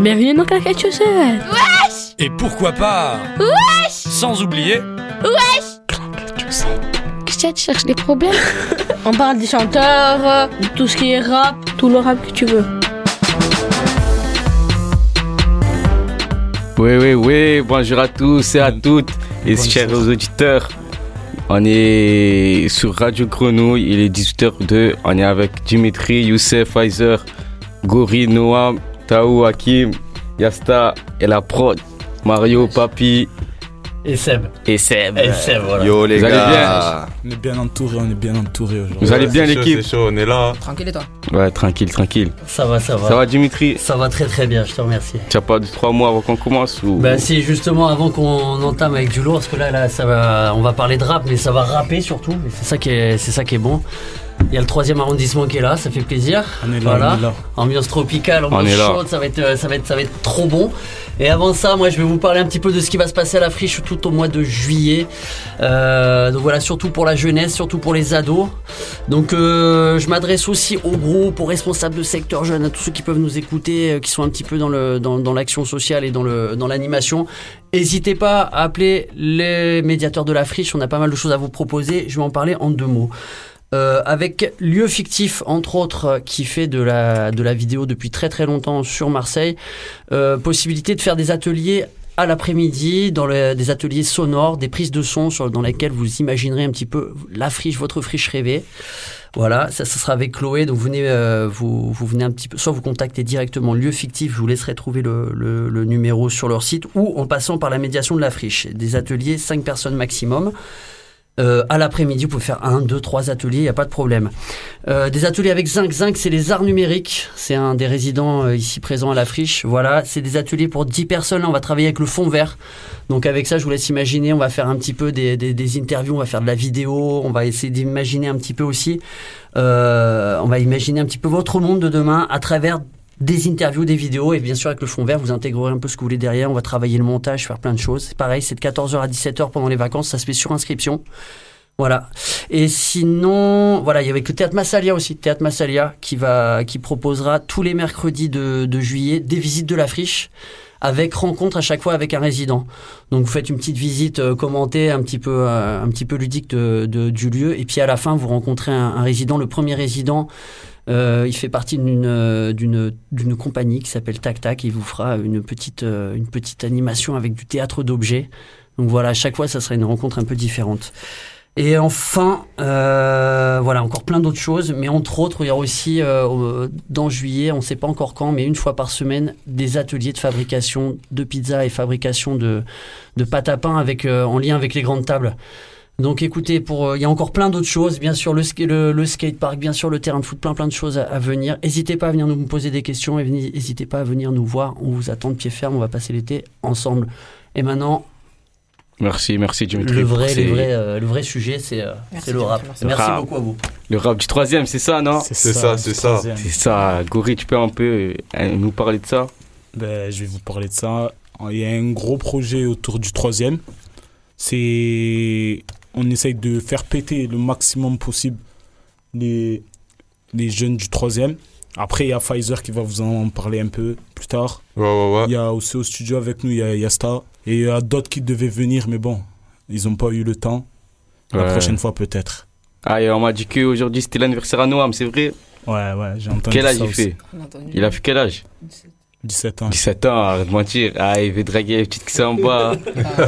Bienvenue dans Claquette Chaussette. Wesh Et pourquoi pas Wesh Sans oublier Wesh Claquette Chaussette. Qu'est-ce que tu cherches des problèmes On parle des chanteurs, de tout ce qui est rap, tout le rap que tu veux. Oui, oui, oui, bonjour à tous et à toutes, et Bonjour. chers auditeurs. On est sur Radio Grenouille, il est 18h02, on est avec Dimitri, Youssef, Pfizer, Gori, Noam, Taou, Hakim, Yasta et la prod, Mario, Papi Et Seb. et Seb. Et Seb, voilà. Yo les Vous allez gars On est bien entouré, on est bien entouré aujourd'hui. Vous allez bien c'est chaud, l'équipe C'est chaud, on est là. Tranquille et toi Ouais, tranquille, tranquille. Ça va, ça va. Ça va Dimitri Ça va très très bien, je te remercie. Tu as pas de trois mois avant qu'on commence ou... Bah si justement avant qu'on entame avec du lourd, parce que là, là ça va, on va parler de rap, mais ça va rapper surtout. Et c'est ça qui est, c'est ça qui est bon. Il y a le troisième arrondissement qui est là, ça fait plaisir. On est là, Voilà. on est là. Ambiance tropicale, On ambiance là. chaude, ça va être, euh, ça va être, ça va être trop bon. Et avant ça, moi, je vais vous parler un petit peu de ce qui va se passer à la friche tout au mois de juillet. Euh, donc voilà, surtout pour la jeunesse, surtout pour les ados. Donc euh, je m'adresse aussi aux groupes, aux responsables de secteur jeune, à tous ceux qui peuvent nous écouter, euh, qui sont un petit peu dans le dans, dans l'action sociale et dans le dans l'animation. N'hésitez pas à appeler les médiateurs de la friche. On a pas mal de choses à vous proposer. Je vais en parler en deux mots. Euh, avec Lieu Fictif, entre autres, qui fait de la, de la vidéo depuis très très longtemps sur Marseille. Euh, possibilité de faire des ateliers à l'après-midi, dans le- des ateliers sonores, des prises de son sur, dans lesquelles vous imaginerez un petit peu la friche, votre friche rêvée. Voilà, ça, ça sera avec Chloé. Donc venez, euh, vous, vous venez un petit peu, soit vous contactez directement Lieu Fictif, je vous laisserai trouver le, le, le numéro sur leur site, ou en passant par la médiation de la friche. Des ateliers, 5 personnes maximum. Euh, à l'après-midi, vous pouvez faire un, deux, trois ateliers, il n'y a pas de problème. Euh, des ateliers avec Zinc. Zinc, c'est les arts numériques. C'est un des résidents euh, ici présents à la friche. Voilà, c'est des ateliers pour 10 personnes. Là, on va travailler avec le fond vert. Donc avec ça, je vous laisse imaginer, on va faire un petit peu des, des, interviews, on va faire de la vidéo, on va essayer d'imaginer un petit peu aussi, on va imaginer un petit peu votre monde de demain à travers des interviews, des vidéos, et bien sûr avec le fond vert, vous intégrerez un peu ce que vous voulez derrière, on va travailler le montage, faire plein de choses. Pareil, c'est de 14h à 17h pendant les vacances, ça se fait sur inscription. Voilà. Et sinon, voilà, il y avait que Théâtre Massalia aussi, Théâtre Massalia, qui va, qui proposera tous les mercredis de, de juillet des visites de la friche avec rencontre à chaque fois avec un résident. Donc vous faites une petite visite euh, commentée, un petit peu, euh, un petit peu ludique de, de- du lieu, et puis à la fin vous rencontrez un, un résident. Le premier résident, euh, il fait partie d'une euh, d'une d'une compagnie qui s'appelle Tac Tac. Il vous fera une petite euh, une petite animation avec du théâtre d'objets. Donc voilà, à chaque fois ça sera une rencontre un peu différente. Et enfin, voilà, encore plein d'autres choses, mais entre autres, il y aura aussi au- dans juillet, on ne sait pas encore quand, mais une fois par semaine, des ateliers de fabrication de pizza et fabrication de, de pâte à pain avec, en lien avec les grandes tables. Donc écoutez, pour, euh, il y a encore plein d'autres choses, bien sûr le, sk- le, le skatepark, bien sûr le terrain de foot, plein plein de choses à, à venir. N'hésitez pas à venir nous poser des questions et n'hésitez pas à venir nous voir, on vous attend de pied ferme, on va passer l'été ensemble. Et maintenant, Merci, merci Dimitri. le vrai, ces- le vrai, euh, le vrai sujet, c'est euh, le rap. merci. Merci, Rap. beaucoup à vous. Le rap du troisième, c'est ça, non? C'est ça, c'est ça. C'est ça, Gori, tu peux un peu euh, nous parler de ça? Ben, je vais vous parler de ça. Il y a un gros projet autour du troisième. C'est. On essaye de faire péter le maximum possible les, les jeunes du troisième. Après, il y a Pfizer qui va vous en parler un peu plus tard. Ouais, ouais, ouais. Il y a aussi au studio avec nous, il y a Yasta. Et il y a d'autres qui devaient venir, mais bon, ils n'ont pas eu le temps. La Ouais. prochaine fois, peut-être. Ah, et on m'a dit qu'aujourd'hui c'était l'anniversaire à Noam, c'est vrai? Ouais, ouais, j'ai entendu Quel âge ça il aussi. fait? Il a fait quel âge? 17 ans. 17 ans, arrête de mentir. Ah, il veut draguer les petites qui sont en bas.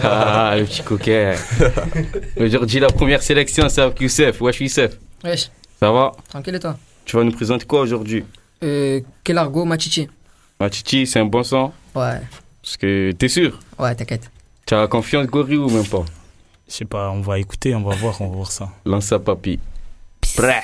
ah, le petit coquin. Aujourd'hui, la première sélection, c'est avec Youssef. Wesh, Youssef. Wesh, Ça va? Tranquille et toi? Tu vas nous présenter quoi aujourd'hui? Euh, Quel argot, Machichi Ma Titi, c'est un bon sang Ouais, Parce que t'es sûr? Ouais, t'inquiète. Tu as confiance, Gori, ou même pas? Je sais pas, on va écouter, on va voir, on va voir ça. Lance ça, papy. Prêt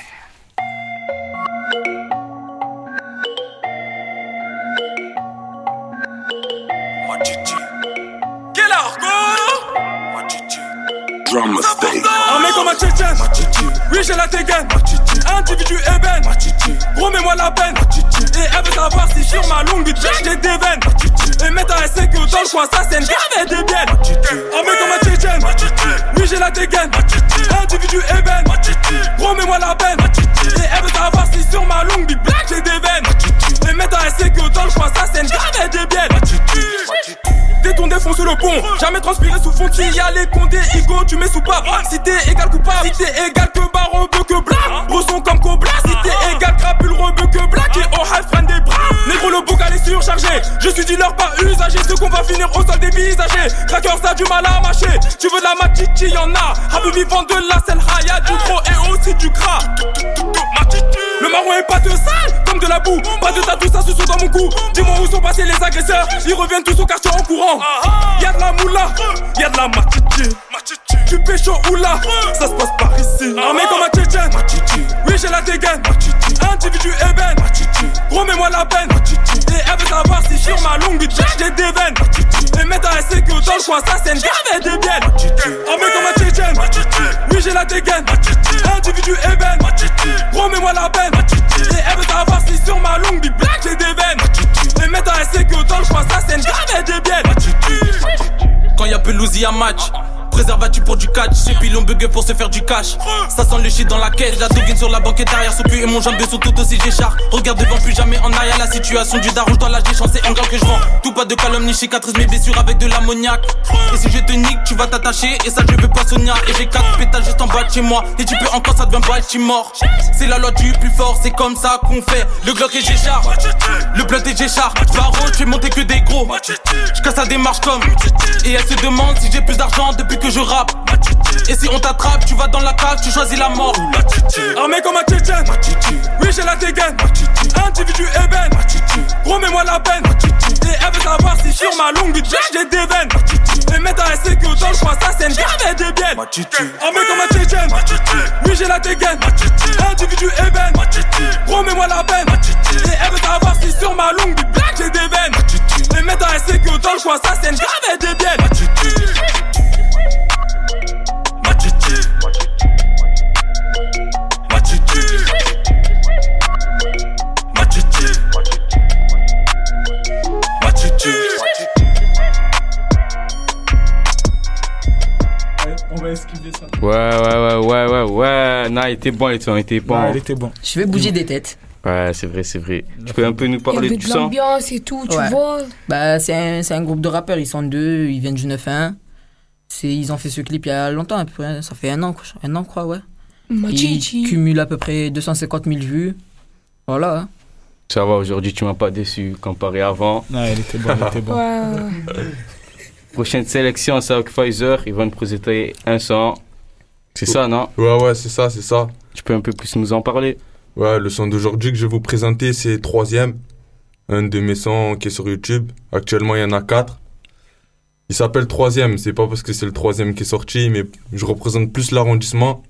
Un mec comme un tchétchène. Oui j'ai la dégaine Individu ébène Gros mets-moi la peine. Et elle veut savoir si sur ma longue bitch j'ai des veines. Et mettre un que dans le coin ça c'est une grave et des biennes Un mec comme un tchétchène. Oui j'ai la dégaine Individu ébène Gros mets-moi la peine. Et elle veut savoir si sur ma longue bitch j'ai des veines. Et mettre un que dans le coin ça c'est une grave et gravé des bielles. Déton défonce le pont, jamais transpiré sous fond Y'a les condés, Igo, tu mets sous pape. Si t'es égal coupable, si t'es égal que baron, veut que black. Bresson comme Cobla, si t'es égal crapule, rebeu que black. Et au half friend des bras. Négro, le boucal est surchargé. Je suis dealer, pas usagé. Ce qu'on va finir au sol dévisagé. Cracker, ça a du mal à mâcher. Tu veux de la machichi, y'en a. Habibi vend de la selle, y'a du gros et aussi du gras. Le marron est pas de sale, comme de la boue. Pas de tatou, ça se saute dans mon cou. Dis-moi passés les agresseurs. Ils reviennent tous au quartier en courant. Y'a de la moula, y'a de la machichi. Tu pécho ou là, ça se passe par ici. Armé comme un tchétchène. Oui, j'ai la dégaine. Individu ébène. Gros, mets-moi la peine. Et elle veut savoir si sur ma longue bitch j'ai des veines. Et mettre à essayer que dans le coin, ça c'est une grave des biennes. Armé comme un tchétchène. Oui, j'ai la dégaine. Individu ébène. Gros, mets-moi la peine. Grave des biennes. Quand y'a pelouse, y'a match. Préservatif pour du catch, et puis l'on bug pour se faire du cash. Ça sent le shit dans la caisse, la doggine sur la banquette derrière son cul et mon jambe sont tout aussi j'écharpe. Regarde devant, plus jamais en arrière. La situation du daron, dans la chance, c'est un gars que je vends. Tout pas de calomnie, cicatrice, mes blessures avec de l'ammoniac. Et si je te nique, tu vas t'attacher, et ça je veux pas Sonia. Et j'ai quatre pétales juste en bas de chez moi, et tu peux encore, ça devient Baltimore. C'est la loi du plus fort, c'est comme ça qu'on fait. Le Glock et j'écharpe, le blunt et j'écharpe. Baron, je fais monter que des gros. Je casse la démarche comme. Et elle se demande si j'ai plus d'argent depuis que je rappe. Et si on t'attrape, tu vas dans la cave, tu choisis la mort. Armé comme un tchétchène. Oui, j'ai la dégaine. Individu ébène. Gros, mets-moi la peine. Et elle veut savoir si sur ma longue bitch j'ai des veines. Et mettre à essayer que dans le coin, ça c'est une grave des biennes. Armé comme un tchétchène. Oui, j'ai la dégaine. Individu ébène. Gros, mets-moi la peine. Et elle veut savoir si sur ma longue bitch j'ai des veines. Et mettre à essayer que dans le coin, ça c'est une grave des biennes. Va esquiver ça. Ouais, ouais, ouais, ouais, ouais, ouais. Non, il était bon, il était bon. Ouais, il était bon. Je vais bouger des têtes. Ouais, c'est vrai, c'est vrai. Tu peux un peu nous Il y parler avait du de son l'ambiance et tout, tu Ouais. vois. Bah, c'est un, c'est un groupe de rappeurs, ils sont deux, ils viennent du 9-1. C'est, ils ont fait ce clip il y a longtemps, à peu près, ça fait un an, quoi. un an, crois, ouais. Ils cumulent à peu près 250 000 vues. Voilà. hein. Ça va, aujourd'hui, tu m'as pas déçu comparé à avant. Non, il était bon, il était bon. Ouais, ouais. Prochaine sélection, c'est avec Pfizer. Ils vont nous présenter un son. C'est ça, non? Ouais, ouais, c'est ça, c'est ça. Tu peux un peu plus nous en parler? Ouais, le son d'aujourd'hui que je vais vous présenter, c'est Troisième. Un de mes sons qui est sur YouTube. Actuellement, il y en a quatre. Il s'appelle Troisième. C'est pas parce que c'est le troisième qui est sorti, mais je représente plus l'arrondissement.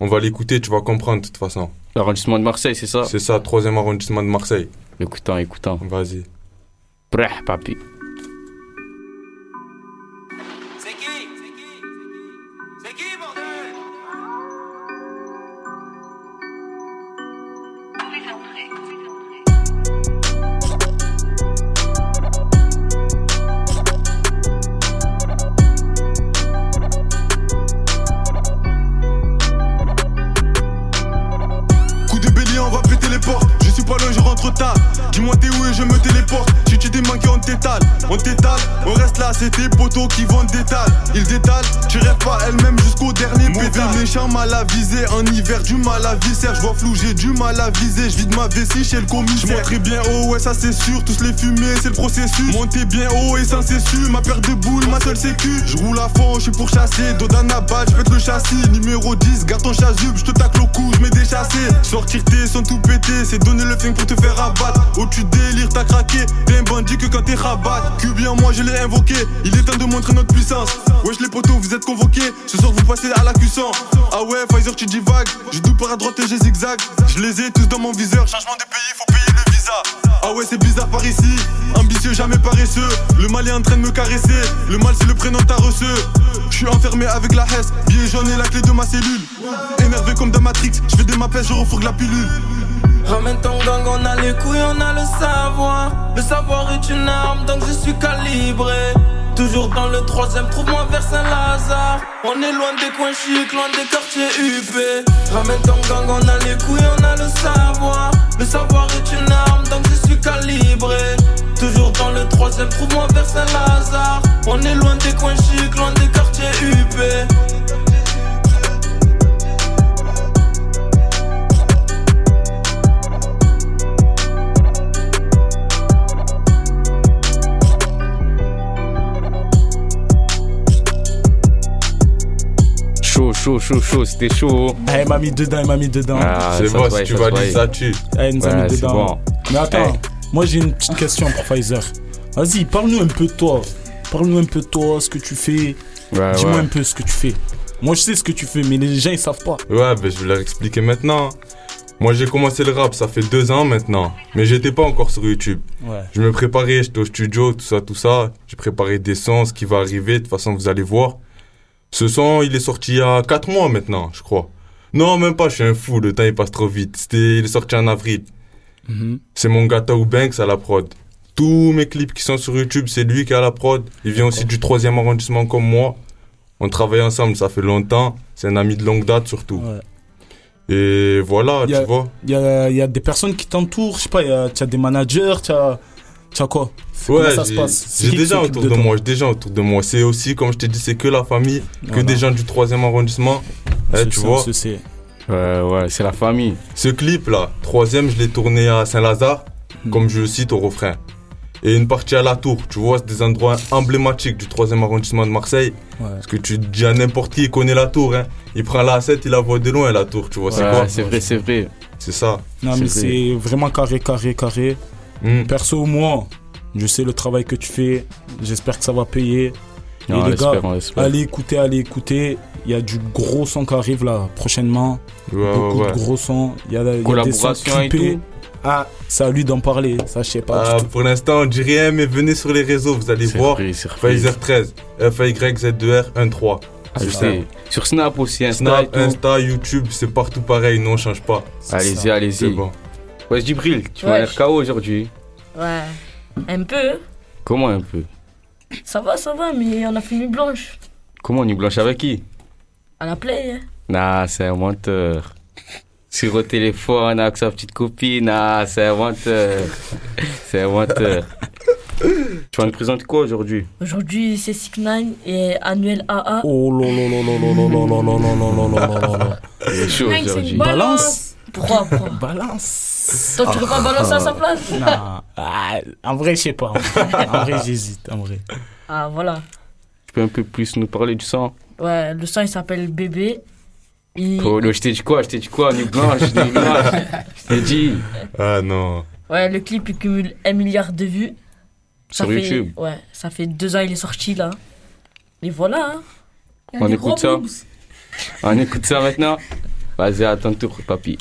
On va l'écouter, tu vas comprendre de toute façon. L'arrondissement de Marseille, c'est ça? C'est ça, troisième arrondissement de Marseille. Écoutant, écoutant. Vas-y. Breh, papi. T'étale. On t'étale, on reste là, c'est tes poteaux qui vendent des tales. Ils détalent, tu rêves pas elle-même jusqu'au dernier pétale. méchant, mal à viser. En hiver, du mal à visser. Je vois flou, j'ai du mal à viser. Je vide ma vessie chez le commissaire. Je bien haut, ouais, ça c'est sûr. Tous les fumées, c'est le processus. Monter bien haut et sans cessu. Ma paire de boules, ma seule sécu. Je roule à fond, je suis pour chasser. Dos d'un abat, je pète le châssis. Numéro 10, garde ton chasuble, je te tacle au cou, je mets des chassés. Sortir tes sons tout pété, c'est donner le flingue pour te faire abattre. Oh, tu délires, t'as craqué. T'es un bandit que quand t'es rabat. Que bien, moi je l'ai invoqué. Il est temps de montrer notre puissance. Wesh, les potos, vous êtes convoqués. Ce soir, vous passez à la cuisson. Ah ouais, Pfizer, tu divagues. Je double par à droite et je zigzag. Je les ai tous dans mon viseur. Changement de pays, faut payer le visa. Ah ouais, c'est bizarre par ici. Ambitieux, jamais paresseux. Le mal est en train de me caresser. Le mal, c'est le prénom de ta receux. Je suis enfermé avec la hesse. Billet jaune et la clé de ma cellule. Énervé comme dans Matrix. Je fais des mapes, je refourgue la pilule. Ramène ton gang, on a les couilles, on a le savoir. Le savoir est une arme, donc je suis calibré. Toujours dans le troisième, trouve-moi vers Saint-Lazare. On est loin des coins chics, loin des quartiers UP. Ramène ton gang, on a les couilles, on a le savoir. Le savoir est une arme, donc je suis calibré. Toujours dans le troisième, trouve-moi vers Saint-Lazare. On est loin des coins chics, loin des quartiers UP. Chaud, chaud, chaud, c'était chaud. Ah, il m'a mis dedans, il m'a mis dedans. Ah, C'est bon, si tu valides voit. ça, tu. Ah, il nous a mis dedans. bon. Mais attends, Eh. moi j'ai une petite question pour Pfizer. Vas-y, parle-nous un peu de toi. Parle-nous un peu de toi, ce que tu fais. Ouais, Dis-moi ouais. un peu ce que tu fais. Moi je sais ce que tu fais, mais les gens ils savent pas. Ouais, ben je vais leur expliquer maintenant. Moi j'ai commencé le rap, ça fait deux ans maintenant. Mais j'étais pas encore sur YouTube. Ouais. Je me préparais, j'étais au studio, tout ça, tout ça. J'ai préparé des sons, ce qui va arriver, de toute façon vous allez voir. Ce son, il est sorti il y a 4 mois maintenant, je crois. Non, même pas, je suis un fou, le temps il passe trop vite. C'était, il est sorti en avril. Mhm. C'est mon gars Tao Banks à la prod. Tous mes clips qui sont sur YouTube, c'est lui qui à la prod. Il vient aussi du troisième arrondissement comme moi. On travaille ensemble, ça fait longtemps. C'est un ami de longue date surtout. Ouais. Et voilà, a- tu vois. Il y a, y a des personnes qui t'entourent, je sais pas, a- tu as des managers, tu as, tu as quoi Ouais, ça se j'ai- passe C'est j'ai déjà autour de, toi moi, j'ai déjà autour de moi. C'est aussi, comme je t'ai dit, c'est que la famille, que Voilà. des gens du troisième arrondissement. Eh, C'est tu ça, vois. c'est- Ouais, ouais, c'est la famille. Ce clip là, troisième, je l'ai tourné à Saint-Lazare, Hmm. comme je le cite au refrain. Et une partie à la Tour, tu vois, c'est des endroits emblématiques du troisième arrondissement de Marseille. Ouais. Parce que tu dis à n'importe qui, il connaît la Tour. Hein. Il prend la 7, il la voit de loin la Tour, tu vois, c'est Ouais, quoi? c'est vrai, c'est vrai. C'est ça. Non, mais C'est c'est vraiment carré, carré, carré. Hmm. Perso, moi, je sais le travail que tu fais. J'espère que ça va payer. Non, Et on les gars, allez écouter, allez écouter. Il y a du gros son qui arrive là prochainement. Ouais, Beaucoup ouais. de gros sons. Il y a, y a des sons et tout. Ah, c'est à lui d'en parler. Ça, je sais pas Ah, pour l'instant, on dit rien, mais venez sur les réseaux, vous allez C'est voir. c'est. Pfizer 13, FYZ2R13. Ah, je C'est sais. Sur Snap aussi, Insta Snap. Insta, YouTube, c'est partout pareil, non, on change pas. Allez-y, C'est allez-y. bon. Ouais, Djibril, tu vas Ouais. aller RKO aujourd'hui. Ouais. Un peu. Comment un peu Ça va, ça va, mais on a fait nuit blanche. Comment y blanche avec qui À la play. hein. Nah, c'est un menteur. Sur au téléphone avec sa petite copine, ah, c'est un menteur. c'est un menteur. tu vas nous présenter quoi aujourd'hui Aujourd'hui, c'est Sick Nine et Annuel AA. Oh là là là là là là là là là là là là là là là. Il est chaud Nine, c'est aujourd'hui. une Balance. Pourquoi, pourquoi Balance. Toi, tu veux pas balancer à sa place Non. Ah, en vrai, je sais pas. En vrai, j'hésite. En vrai. Ah, voilà. Tu peux un peu plus nous parler du sang? Ouais, le sang, il s'appelle Bébé. Il- Oh, je t'ai dit quoi? Je t'ai dit quoi? Nuit blanche, nuit blanche. Je t'ai dit. Ah non. Ouais, le clip, il cumule 1 milliard de vues. Ça Sur fait- YouTube. Ouais, ça fait deux ans il est sorti là. Et voilà. hein. On écoute ça On écoute ça maintenant Vas-y, à ton tour, papy.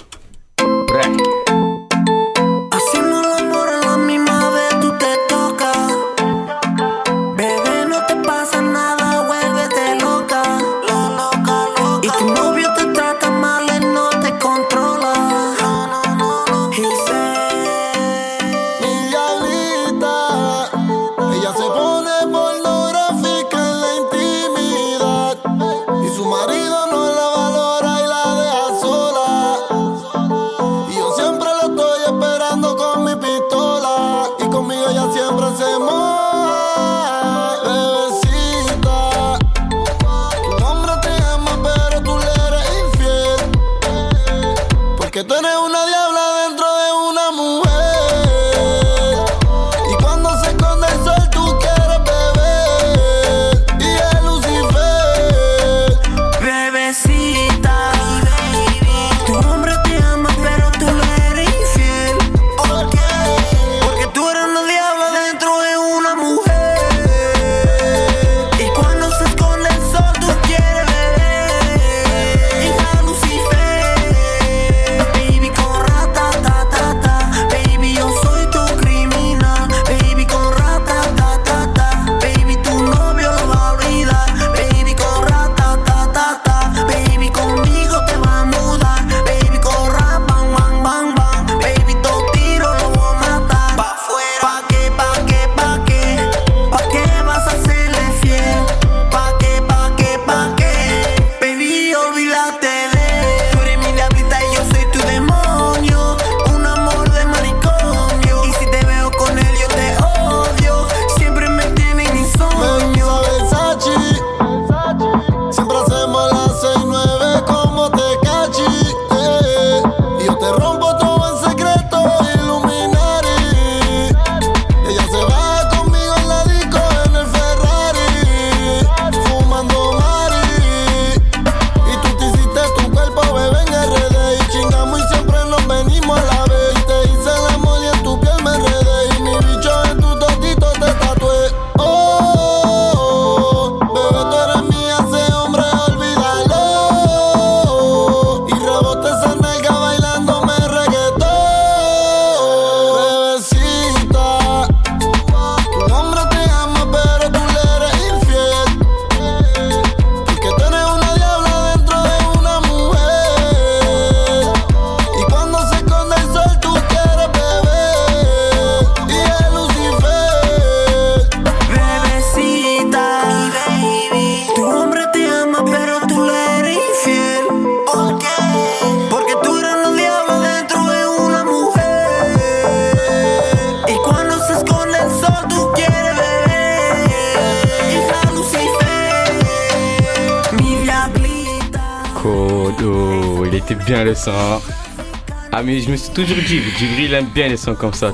Ah, mais je me suis toujours dit, Djibril il aime bien les sons comme ça.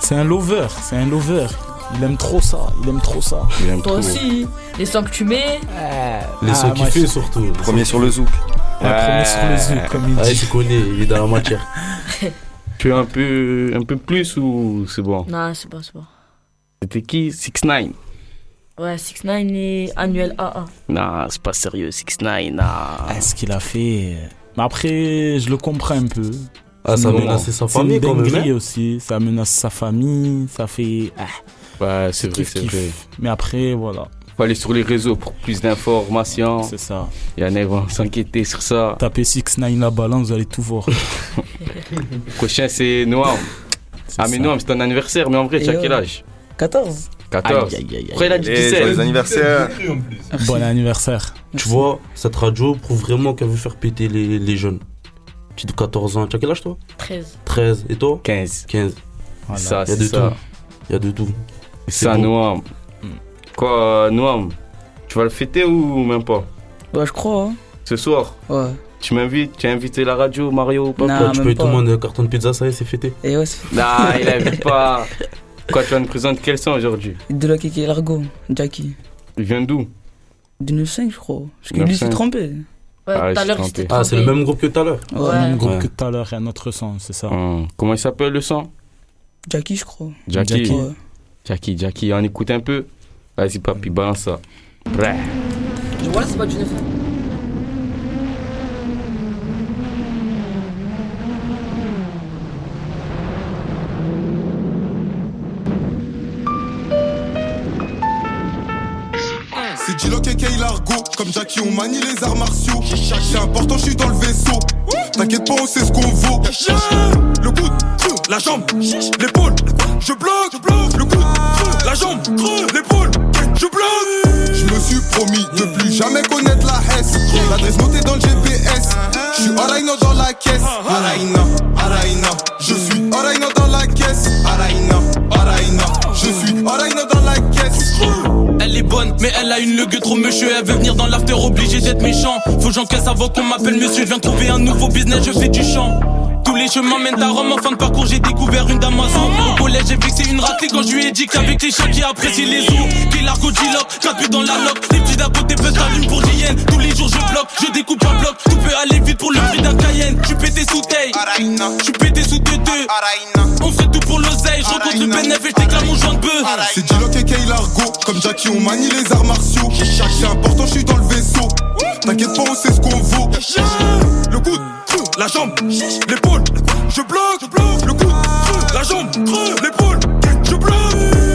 C'est un lover, c'est un lover. Il aime trop ça, il aime trop ça. il aime Toi trop. aussi, les sons que tu mets. Les Ah, sons qu'il fait je- surtout. Premier sur le zouk. La première sur le zouk, comme il Ah, dit. tu connais, il est dans la matière. Tu veux un peu, un peu plus ou c'est bon? Non, c'est bon, c'est bon. C'était qui? 6 9 Ouais, 6 9 et annuel AA. Non, c'est pas sérieux, 6 9 non. Ah, ce qu'il a fait. Euh, Mais après, je le comprends un peu. Ah, ça menaçait sa famille quand même. hein. aussi. Ça menace sa famille. Ça fait. Ah, Ouais, c'est vrai, c'est vrai. Mais après, voilà. Faut aller sur les réseaux pour plus d'informations. C'est ça. Il y en a qui vont s'inquiéter sur ça. Tapez 6 9 la balance, vous allez tout voir. Prochain, c'est Noam. Ah, mais ça. Noam, c'est ton anniversaire, mais en vrai, tu as quel ouais. âge? 14. 14. Aïe, aïe, aïe, aïe. Après, il a dit Et sur les 17. anniversaires. Bon anniversaire. Tu vois, cette radio prouve vraiment qu'elle veut faire péter les, les jeunes. Tu de 14 ans, tu as quel âge toi? 13. 13. Et toi? 15. 15. Voilà. Ça, Il y a c'est de ça. tout. Il y a de tout. C'est ça. Noam. Quoi, Noam? Tu vas le fêter ou même pas? Ouais, je crois. hein. Ce soir? Ouais. Tu m'invites Tu as invité la radio, Mario ou pas? Non. Quoi, tu pas. tout le monde un carton de pizza, ça y est, c'est fêté. Et ouais, c'est Non, il invite pas. Quoi, tu vas nous présenter quel son aujourd'hui de la Kiki Largo, Jackie. Il vient d'où Du 9-5, je crois. Parce que lui, 9-5. s'est trompé. Ouais, Ah, tout à je l'heure, suis il s'était Ah, c'est le même groupe que tout à l'heure. Ouais. Ouais. Même groupe Ouais. que tout à l'heure, et un autre son, c'est ça. Hum, Comment il s'appelle le son Jackie, je crois. Jackie. Jackie. Ouais. Jackie, Jackie, on écoute un peu Vas-y, papi, balance ça. Bref. Voilà, c'est pas du 9 G-Lock et Kay Largo, comme Jackie on manie les arts martiaux. C'est important, je suis dans le vaisseau. T'inquiète pas, on sait ce qu'on vaut. Le coude, la jambe, l'épaule, je bloque, le coude, la jambe, l'épaule, je bloque. Je me suis promis de plus jamais connaître la S. L'adresse notée dans le GPS. Je suis Araina dans la caisse. Araina, Araina. Je suis Araina dans la caisse. Araina, Araina. Je suis Araina dans la caisse. Elle est bonne, mais elle a une legue trop monsieur. Elle veut venir dans l'after, obligée d'être méchant. Faut que j'encaisse avant qu'on m'appelle monsieur. Je viens trouver un nouveau business, je fais du chant. Tous les chemins mènent à Rome. En fin de parcours, j'ai découvert une d'Amazon. Au collège, j'ai vexé une ratée quand je lui ai dit qu'avec les chiens qui apprécient les os. Qu'il l'argot G-Lock, 4 buts dans la loque. Les petits d'à côté peuvent t'allumer pour JN. Tous les jours, je bloque, je découpe un bloc. Tout peut aller vite pour le prix d'un Cayenne. Suis pété sous taille, suis pété sous deux deux. On fait tout pour l'oseille. Je rencontre le bénéf et je mon joint de bœuf. C'est G-Lock et Kay Largo, comme Jackie on manie les arts martiaux. C'est important, je suis dans le vaisseau. T'inquiète pas, on sait ce qu'on vaut. Le coude, la jambe, l'épaule, je bloque, le coude, la jambe, l'épaule, je bloque.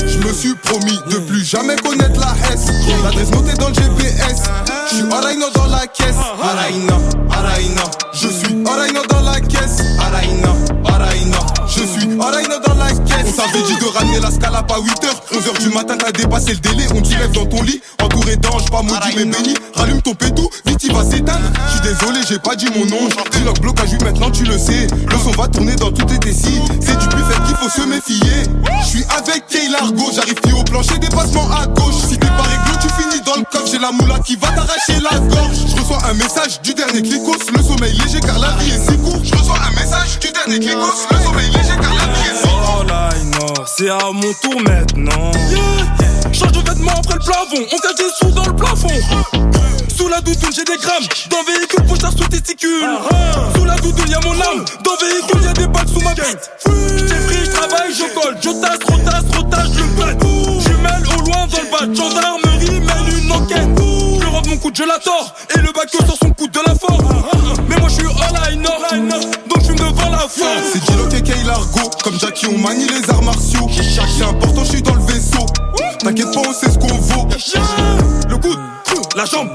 Je me suis promis de plus jamais connaître la S. L'adresse notée dans le GPS. Je suis Araina dans la caisse. Araina, Araina. Je suis Araina dans la caisse. Araina, Araina. Je suis Araina dans la caisse. On t'avait dit de ramener la scala à 8h. 11h du matin, t'as dépassé le délai. On te lève dans ton lit. Entouré d'anges, pas maudit mais béni. Rallume ton pétou, vite il va s'éteindre. Je suis désolé, j'ai pas dit mon nom. Dis le blocage, maintenant tu le sais. Le son va tourner dans toutes tes décides. C'est du buffet qu'il faut se méfier. Je suis avec Kay Largo, j'arrive au plancher, dépassement à gauche. Si t'es pas réglo, tu finis dans le coffre. J'ai la moula qui va t'arracher la gorge. Je reçois un message du dernier clicos. Le sommeil léger car la vie est si courte. Je reçois un message du dernier clicos. Le sommeil léger car la vie est si courte. Oh là, non, c'est à mon tour maintenant. Change de vêtements après le plafond, on cache des sous dans le plafond. Sous la doudoune, j'ai des grammes. Dans le véhicule, poche sur testicule. Sous la doudoune, y'a mon âme. Dans le véhicule, y'a des balles sous ma tête. J'écris, je travaille, je colle. Je tasse, retasse, retasse, je le pète. Jumelle au loin dans le bas. Gendarmerie mène une enquête. Je rentre mon coup, je la tords. Et le bac sort son coup de la force. Mais moi, je suis all I know. Donc, je suis devant la force. C'est et Kay Largo, comme Jackie on manie les arts martiaux. C'est important, je suis dans le vaisseau. T'inquiète pas, on sait ce qu'on vaut. Le coude, la jambe,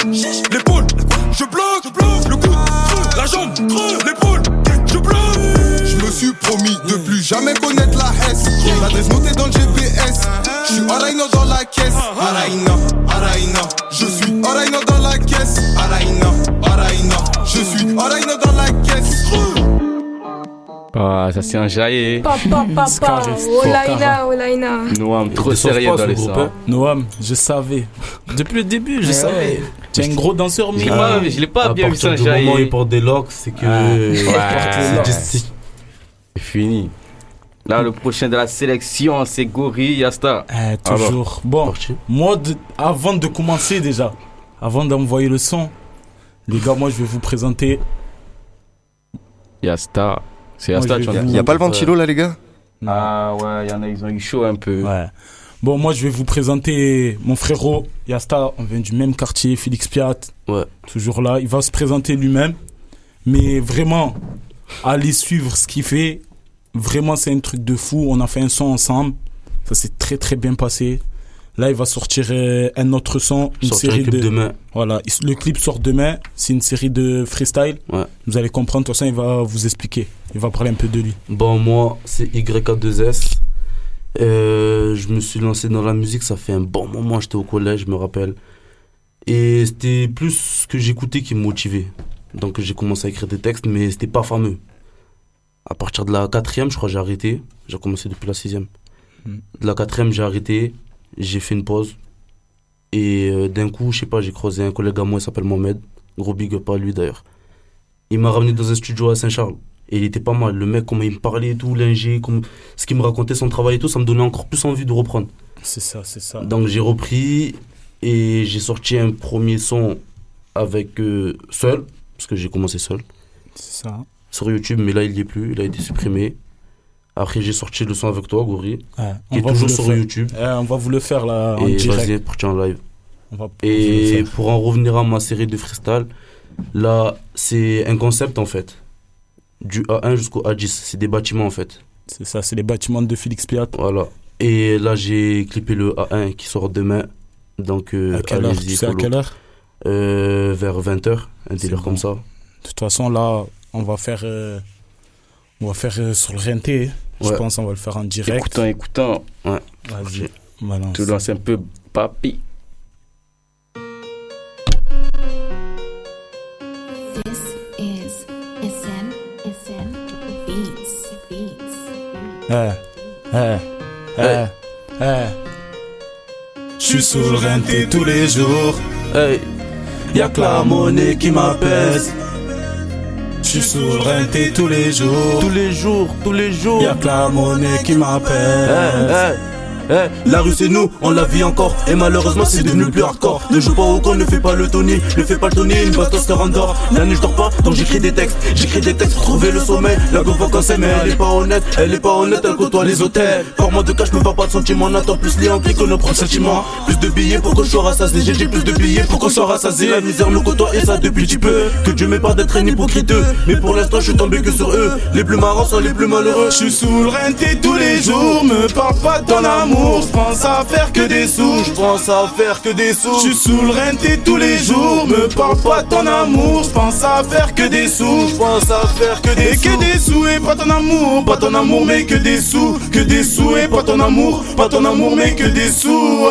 Araina, Araina. Je suis Araina dans la caisse. Araina, Araina. Je suis Araina dans la caisse. Ah, ça c'est un jaillet. Papa, papa, Olaina, Olaina. Noam, trop sérieux pas, dans les groupe, sons. hein. Noam, je savais. Depuis le début, je savais. Tu es un gros danseur, Je mais. l'ai pas, je l'ai pas À bien vu partir ça, du moment où il jaillet. porte des locks, c'est que. C'est- C'est fini. Là, le prochain de la sélection, c'est Gori Yasta. Eh, toujours. Bon, moi, de- avant de commencer déjà, avant d'envoyer le son, les gars, moi, je vais vous présenter. Yasta. C'est Yasta, tu vais vois. vous- Y a pas le ventilo là, les gars? Ah ouais, il y en a, ils ont eu chaud un peu. Ouais. Bon, moi, je vais vous présenter mon frérot Yasta. On vient du même quartier, Félix Piat. Ouais. Toujours là. Il va se présenter lui-même. Mais vraiment, allez suivre ce qu'il fait. Vraiment, c'est un truc de fou. On a fait un son ensemble. Ça s'est très, très bien passé. Là, il va sortir euh, un autre son, une Sortir un série clip de. demain. Voilà, le clip sort demain. C'est une série de freestyle. Ouais. Vous allez comprendre. De toute façon, il va vous expliquer. Il va parler un peu de lui. Bon, moi, c'est YK2S. Euh, je me suis lancé dans la musique, ça fait un bon moment, j'étais au collège, je me rappelle. Et c'était plus ce que j'écoutais qui me motivait. Donc j'ai commencé à écrire des textes, mais c'était pas fameux. À partir de la quatrième, je crois, j'ai arrêté. J'ai commencé depuis la sixième. Hmm. De la quatrième, j'ai arrêté. J'ai fait une pause. Et euh, d'un coup, je sais pas, j'ai croisé un collègue à moi, il s'appelle Mohamed. Gros big up à lui d'ailleurs. Il m'a ramené dans un studio à Saint-Charles. Et il était pas mal. Le mec, comment il me parlait et tout, l'ingé, comme... ce qu'il me racontait, son travail et tout, ça me donnait encore plus envie de reprendre. C'est ça, c'est ça. Donc j'ai repris et j'ai sorti un premier son avec euh, seul, parce que j'ai commencé seul, C'est ça. Sur YouTube, mais là il n'y est plus, il a été supprimé. Après j'ai sorti le son avec toi, Gori, Ouais, qui est toujours sur faire. YouTube. Eh, on va vous le faire là en Et direct. vas-y, parti en live. On va Et pour en revenir à ma série de freestyle, là c'est un concept en fait. Du A1 jusqu'au A10, c'est des bâtiments en fait. C'est ça, c'est les bâtiments de Félix Piat. Voilà. Et là, j'ai clippé le A1 qui sort demain. Donc, euh, À quelle heure? Tu sais à follow. quelle heure? Euh, Vers 20h, un délire bon. comme ça. De toute façon, là, on va faire, euh, on va faire euh, sur le RNT. Je pense on va le faire en direct. Écoutant, écoutant. Ouais. Vas-y, balance. Tu lances un peu papi. This is SM SM Beats Beats. Eh, eh, eh, eh. Je suis sous le RNT tous les jours. Hey. Y'a que la monnaie qui m'apaise. Je suis RNT tous les jours. Tous les jours, tous les jours. Y'a que la monnaie qui Eh, m'apaise. Eh, la rue c'est nous, on la vit encore. Et malheureusement c'est devenu plus hardcore Ne joue pas au con, ne fais pas le Tony. Ne fais pas le Tony, une bastos te rendort. La nuit je dors pas, donc j'écris des textes. J'écris des textes pour trouver le sommeil. La go casser mais elle est pas honnête. Elle est pas honnête, elle côtoie les hôtels. Par moi de cash, me parle pas de sentiments On attend plus les en que nos propres sentiments Plus de billets pour qu'on soit rassasié. J'ai plus de billets pour qu'on soit rassasié. La misère nous côtoie et ça depuis petit peu. Que Dieu m'ait pas d'être un hypocrite. Mais pour l'instant je suis tombé que sur eux. Les plus marrants sont les plus malheureux. Je suis sous le tous les jours, me parle pas de ton amour, je pense à faire que des sous, je pense à faire que des sous. Je suis sous le tous les jours, me parle pas ton amour, je pense à faire que des sous, je pense à faire que des Et sous. que des sous et pas ton amour, pas ton amour mais que des sous, que des sous et pas ton amour, pas ton amour mais que des sous.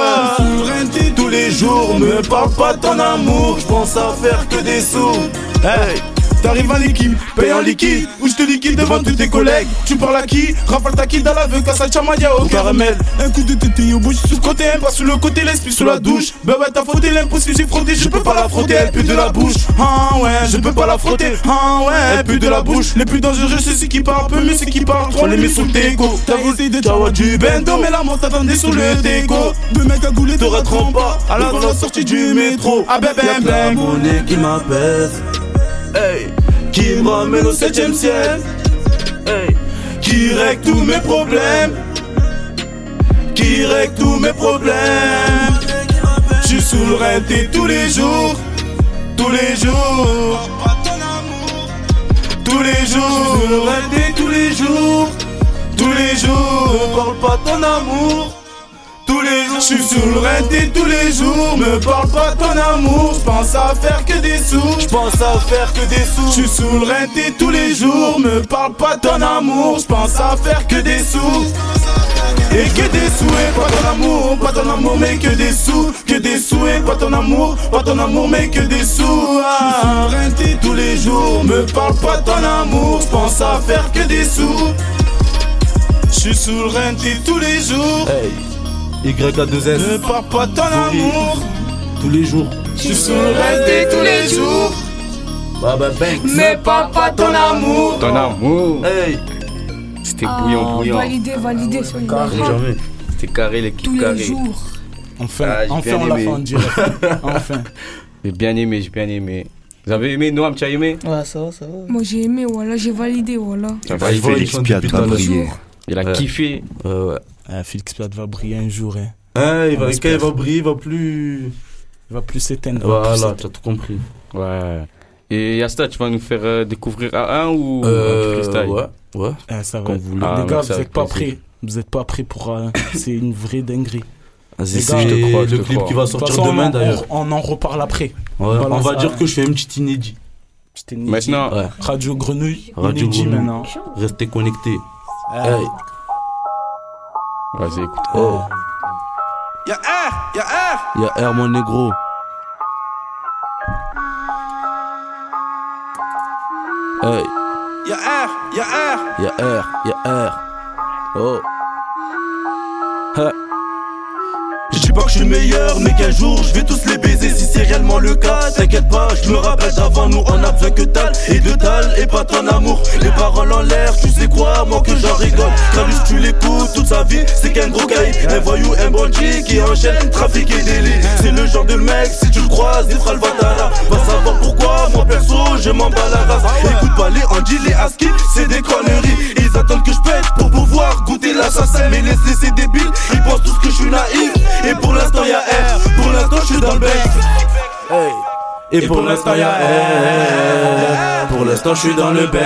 tous les jours, me parle pas ton amour, je pense à faire que des sous. Hey. T'arrives en équipe, paye en liquide Ou je te liquide devant tous tes collègues. Tu parles à qui? Rafale ta kill dans la veuve Casse chamadia au caramel. Un coup de tété au bouche Sous le côté, un pas sous le côté L'esprit sous la douche. Bah ouais t'as frotté l'impossible J'ai frotté Je peux pas la frotter Elle pue de la bouche. Ah ouais Je peux pas la frotter. Ah ouais Elle pue de la bouche. Les plus dangereux c'est ceux qui parlent peu Mais ceux qui parlent trop les met sous le déco. T'as essayé de t'avoir du bendo Mais la mort t'attendait sous le déco. Deux mecs à gouler te rateront pas. À la sortie du métro. Ah ben ben ben. qui m'apaise Qui me ramène au septième ciel qui règle tous mes problèmes? Qui règle tous mes problèmes? Je suis sous le tous les jours. Tous les jours. Tous les jours. Tous les jours. Tous les jours. Parle pas ton amour tous je suis sous le tous les jours. Me parle pas ton amour, je pense à faire que des sous. Je pense à faire que des sous. Je suis sous le RNT tous les jours. Me parle pas ton amour, je pense à faire que des sous. et que des sous et pas ton amour, pas ton amour mais que des sous, que des sous et pas ton amour, pas ton amour mais que des sous. Ah, Renti tous les jours, me parle pas ton amour, je pense à faire que des sous. Je suis sous le renti tous les jours. YA2S. Ne parle pas ton amour. Tous les jours. Je suis sous le renti tous les jours. Baba Banks. Mais parle pas ton amour. Ton amour. Hey. C'était Ah, bouillant, bouillant. Validé, validé. sur le rap. C'était carré, l'équipe Tous les carré. jours. Enfin, Ah, enfin, on l'a fait en direct. enfin. J'ai bien aimé, j'ai bien aimé. Vous avez aimé, Noam, tu as aimé? Ouais, ça va, ça va. Moi j'ai aimé, voilà, j'ai validé, voilà. Va, il a Ouais. kiffé. ouais. Ah, Félix Piat va briller un jour. Hein. Hein, il va, quand il va briller, il va plus. Il va plus s'éteindre. Voilà, tu as tout compris. Ouais. Et Yasta, tu vas nous faire euh, découvrir à un ou Euh, freestyle? ouais, ouais. Ah, ça va. Ah, Les gars, merci, vous avec êtes pas prêts. Vous êtes pas prêts pour. euh, c'est une vraie dinguerie. C'est gars, le clip crois. qui va sortir façon, demain d'ailleurs. on, on en reparle après. Ouais, Voilà, on va ça- dire que je fais un petit inédit. Maintenant, Ouais. Radio Grenouille. Radio inédit Grenouille. maintenant. Restez connectés. Ah. Hey. Vas-y, écoute. Oh. Y'a R, y'a R. Y'a R, mon négro. Hey. Y'a R, y'a R. Y'a R, y'a R. Oh. Ha. Je dis pas que je suis le meilleur, mais qu'un jour je vais tous les baiser si c'est réellement le cas. T'inquiète pas, je me rappelle on a besoin que dalle et de dalle et pas ton amour. Les paroles en l'air, tu sais quoi, moi que j'en rigole. Calus, tu l'écoutes toute sa vie, c'est qu'un gros caïd, un voyou, un bandit qui enchaîne trafic et délit. C'est le genre de mec, si tu le croises, il fera le vatara. Va savoir pourquoi, moi perso, je m'en bats la race. Écoute pas les Andy, les Aski, c'est des conneries. Ils attendent que je pète pour pouvoir goûter l'assassin, mais laisse-les, c'est débile. Ils pensent tous que je suis naïf. Et pour l'instant y'a R, pour l'instant je suis dans le bec. Hey. Et, pour l'instant, y'a R. Pour l'instant, je suis dans le bain.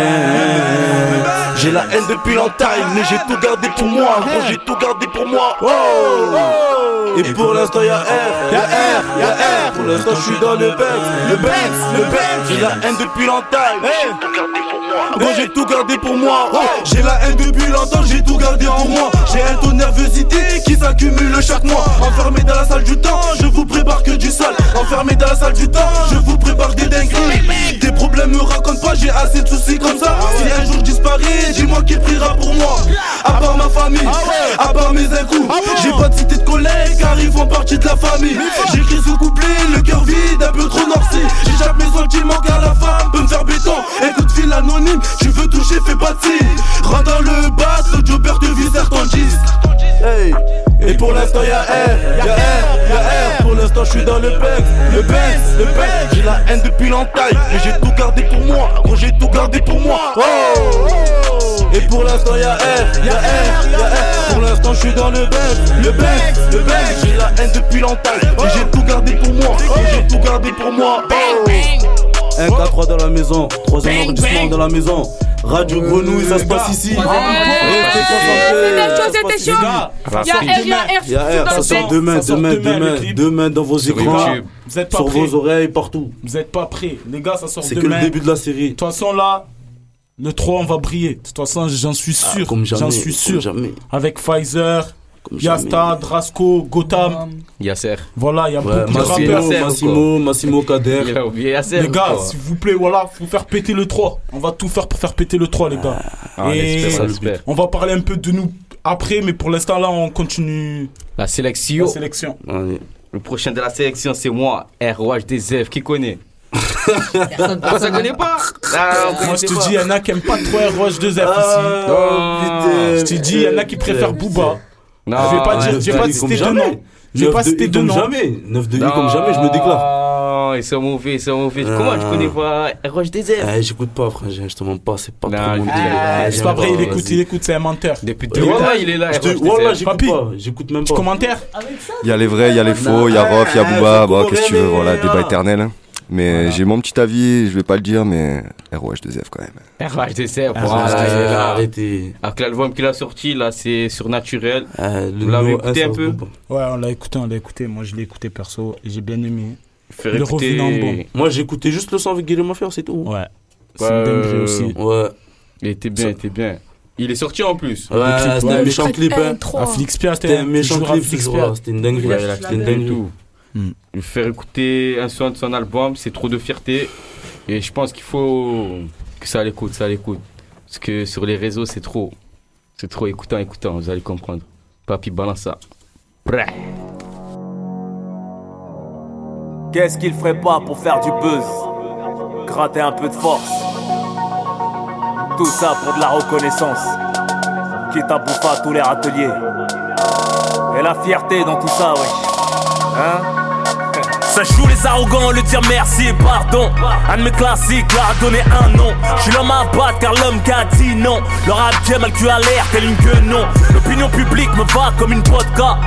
J'ai la haine depuis longtemps, mais j'ai tout gardé pour moi. Gros, j'ai tout gardé pour moi. Oh. Et pour l'instant, y'a R. Y'a R, y'a R. Pour l'instant, je suis dans le bain. Le Benz, le Benz. J'ai la haine depuis longtemps, mais j'ai tout gardé pour moi. J'ai tout gardé pour moi. Oh. J'ai la haine depuis longtemps, j'ai tout gardé pour moi. J'ai un taux de nervosité qui s'accumule chaque mois. Enfermé dans la salle du temps, je vous prépare que du sale. Enfermé dans la salle du temps, je vous prépare des dingueries. Des problèmes me racontent pas, j'ai assez de soucis comme ça. Si un jour je disparais, dis-moi qui priera pour moi. À part ma famille, à part mes écouts, j'ai pas de cité de collègues car ils font partie de la famille. J'écris ce couplet, le cœur vide, un peu trop noirci. J'échappe mes sentiments car la femme peut me faire béton. Écoute, fil anonyme, tu veux toucher, fais pas de. Rentre dans le bas, le jobber te visère ton. Hey. Et pour l'instant y'a R, y'a R, y'a R Pour l'instant je suis dans le bec, le bec, le bec J'ai la haine depuis longtemps, mais j'ai tout gardé pour moi Gros j'ai tout gardé pour moi oh. Et pour l'instant y'a R, y'a R, y'a R Pour l'instant je suis dans le bec, le bec, le bec J'ai la haine depuis longtemps, mais j'ai tout gardé pour moi j'ai tout gardé pour moi oh. 1 K3 dans la maison, 3 arrondissement dans la maison. Radio Grenouille, ça se passe ici. Restez concentrés. Y'a R, y'a R, Il y a R, ça sort demain, Ça sort demain, demain, demain, demain dans vos écrans, YouTube. Vous êtes pas sur vos oreilles, partout. Vous êtes pas prêts. Les gars, ça sort C'est que demain. le début de la série. De toute façon, là, le 3, on va briller. De toute façon, j'en suis sûr. Ah, comme jamais, J'en suis comme sûr. jamais. Avec Pfizer, Comme Yasta, Drasco, Gotham. Yasser. Voilà, il y a Ouais, beaucoup de Massimo, rappeurs. Massimo, Massimo Kader. Yasser. Les gars, quoi. s'il vous plaît, voilà, faut faire péter le 3. On va tout faire pour faire péter le 3, les gars. Ah, on Et espère, on espère. on va parler un peu de nous après, mais pour l'instant, là, on continue La sélection. la sélection. Allez. Le prochain de la sélection, c'est moi, ROH des F. Qui connaît Pourquoi ça connaît pas Ah, Moi, je te dis, il y en a qui aiment pas trop Roche 2F Ah, ici. Je te dis, il y en a qui préfèrent Booba. Non, Je vais pas dire, je vais pas citer deux jamais. noms. Je vais Neuf pas citer deux comme noms. jamais. 9 de lui comme jamais, je me déclare. Ils sont mauvais, ils sont mauvais. Comment tu Ah. connais pas ROH des F Eh, J'écoute pas, frère, je te mens pas, c'est pas Non, trop mon délire. Ah, Eh, C'est pas vrai, il écoute, il écoute, c'est un menteur. Depuis 2000 voilà, il est là. je te- ROH des Voilà, F. j'écoute pas, j'écoute même pas. commentaire Il y a les vrais, il y a les faux, il y a Rof, il y a Booba, bon, qu'est-ce que tu veux, voilà, débat éternel. Hein. Mais j'ai mon petit avis, je vais pas le dire, mais ROH2F quand même. ROH des F. Ah, voilà, Ah. Arrêtez. Avec l'album qu'il a sorti, là, c'est surnaturel. Le Vous l'avez écouté un, peu. Ouais, on l'a écouté, on l'a écouté. Moi, je l'ai écouté perso et j'ai bien aimé. Faire Il est écouter. bon. Moi, j'ai écouté juste le son avec Guillermo Mafia, c'est tout. Ouais. C'est Ouais, une dinguerie euh, aussi. Ouais. Il était bien, il était bien. Il est sorti en plus. Ouais, Le c'était un méchant clip. Hein. C'était un méchant toujours à clip. C'était une dinguerie. Ouais, C'était une dinguerie. tout. Lui faire écouter un son de son album, c'est trop de fierté. Et je pense qu'il faut que ça l'écoute, ça l'écoute. Parce que sur les réseaux, c'est trop. C'est trop écoutant, écoutant, vous allez comprendre. Papi, balance ça. Prêt. Qu'est-ce qu'il ferait pas pour faire du buzz? Gratter un peu de force. Tout ça pour de la reconnaissance. Quitte à bouffer tous les râteliers. Et la fierté dans tout ça, ouais. Hein? Ça joue les arrogants, le dire merci et pardon. Un de mes leur a donné un nom. Je suis l'homme à battre car l'homme qui a dit non. Le rap le cul à l'air, tel une guenon. L'opinion publique me va comme une vodka.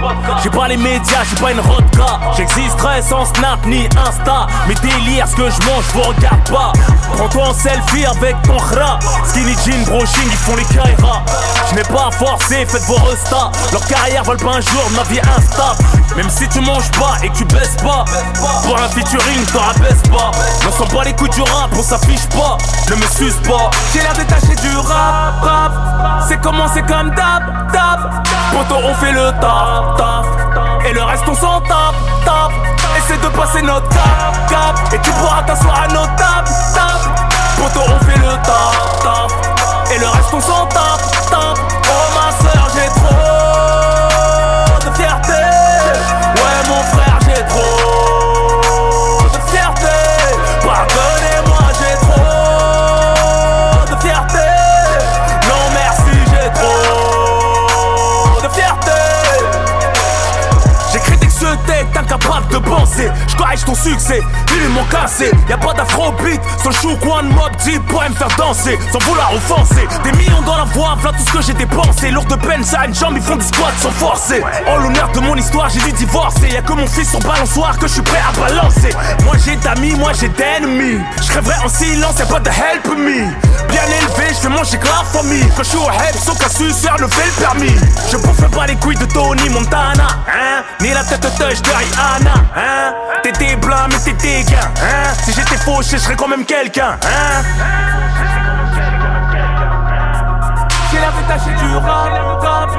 J'ai pas les médias, j'ai pas une rodka. J'existerai sans Snap ni Insta. Mes délires, ce que je mange, vous regarde pas. Prends-toi en selfie avec ton khra. Skinny jean, brushing, ils font les kairas. Je n'ai pas à forcer, faites vos restats. Leur carrière vole pas un jour ma vie instable. Même si tu manges pas et que tu baisses pas. Pour un featuring, t'en rabaisse pas. On s'en bat les coups du rap, on s'affiche pas. Ne me suce pas. J'ai l'air détaché du rap, rap. C'est commencé comme dab, dab. Poto, on fait le taf, taf. Et le reste, on s'en tape, tape. Essaie de passer notre cap, cap. Et tu pourras t'asseoir à notre table, table. Poto, on fait le taf, taf. Et le reste, on s'en tape, tape. Oh ma soeur, j'ai trop de fierté. Ouais, mon frère, incapable de penser. Je ton succès, ils m'ont cassé. Y'a pas d'afrobeat, chou coin de mob deep pourrait me faire danser, sans vouloir offenser. Des millions dans la voix, voilà tout ce que j'ai dépensé. Lourd de peine, ça une jambe, ils font du squat sans forcer. En l'honneur de mon histoire, j'ai dû divorcer. Y'a que mon fils sur balançoire que je suis prêt à balancer. Moi j'ai d'amis, moi j'ai d'ennemis. Je en silence, y'a pas de help me. Bien élevé, je fais manger que la famille. Quand je suis au help, sauf qu'à suceur le fait le permis. Je bouffe pas les couilles de Tony Montana, hein. Ni la tête de touch Rihanna, hein? T'étais blanc, mais t'es dégain, hein? Si j'étais fauché, je serais quand même quelqu'un, hein? J'ai l'air détaché du rap, rap.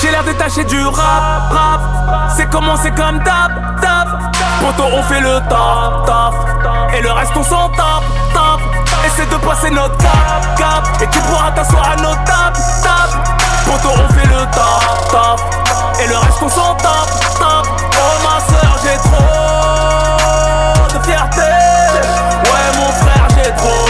J'ai l'air détaché du rap, rap. C'est commencé comme dab, dab. Poto, on fait le taf, taf. Et le reste, on s'en tape, tape. Essaie de passer notre cap, cap. Et tu pourras t'asseoir à notre table, table. Poto, on fait le taf, taf. Et le reste, on s'en tape, tape. Oh ma soeur, j'ai trop de fierté. Ouais, mon frère, j'ai trop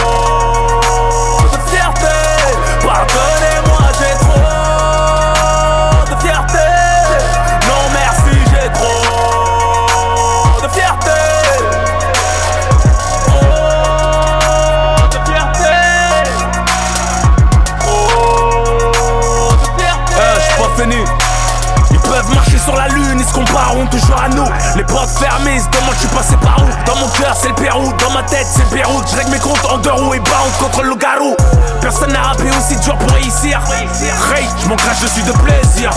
se toujours à nous. Les portes fermées, se demandent je suis passé par où? Dans mon cœur, c'est le Pérou, dans ma tête, c'est Pérou. Je règle mes comptes en deux roues et bound contre le garou. Personne n'a rappé aussi dur pour réussir. Ray, je m'en crache dessus de plaisir.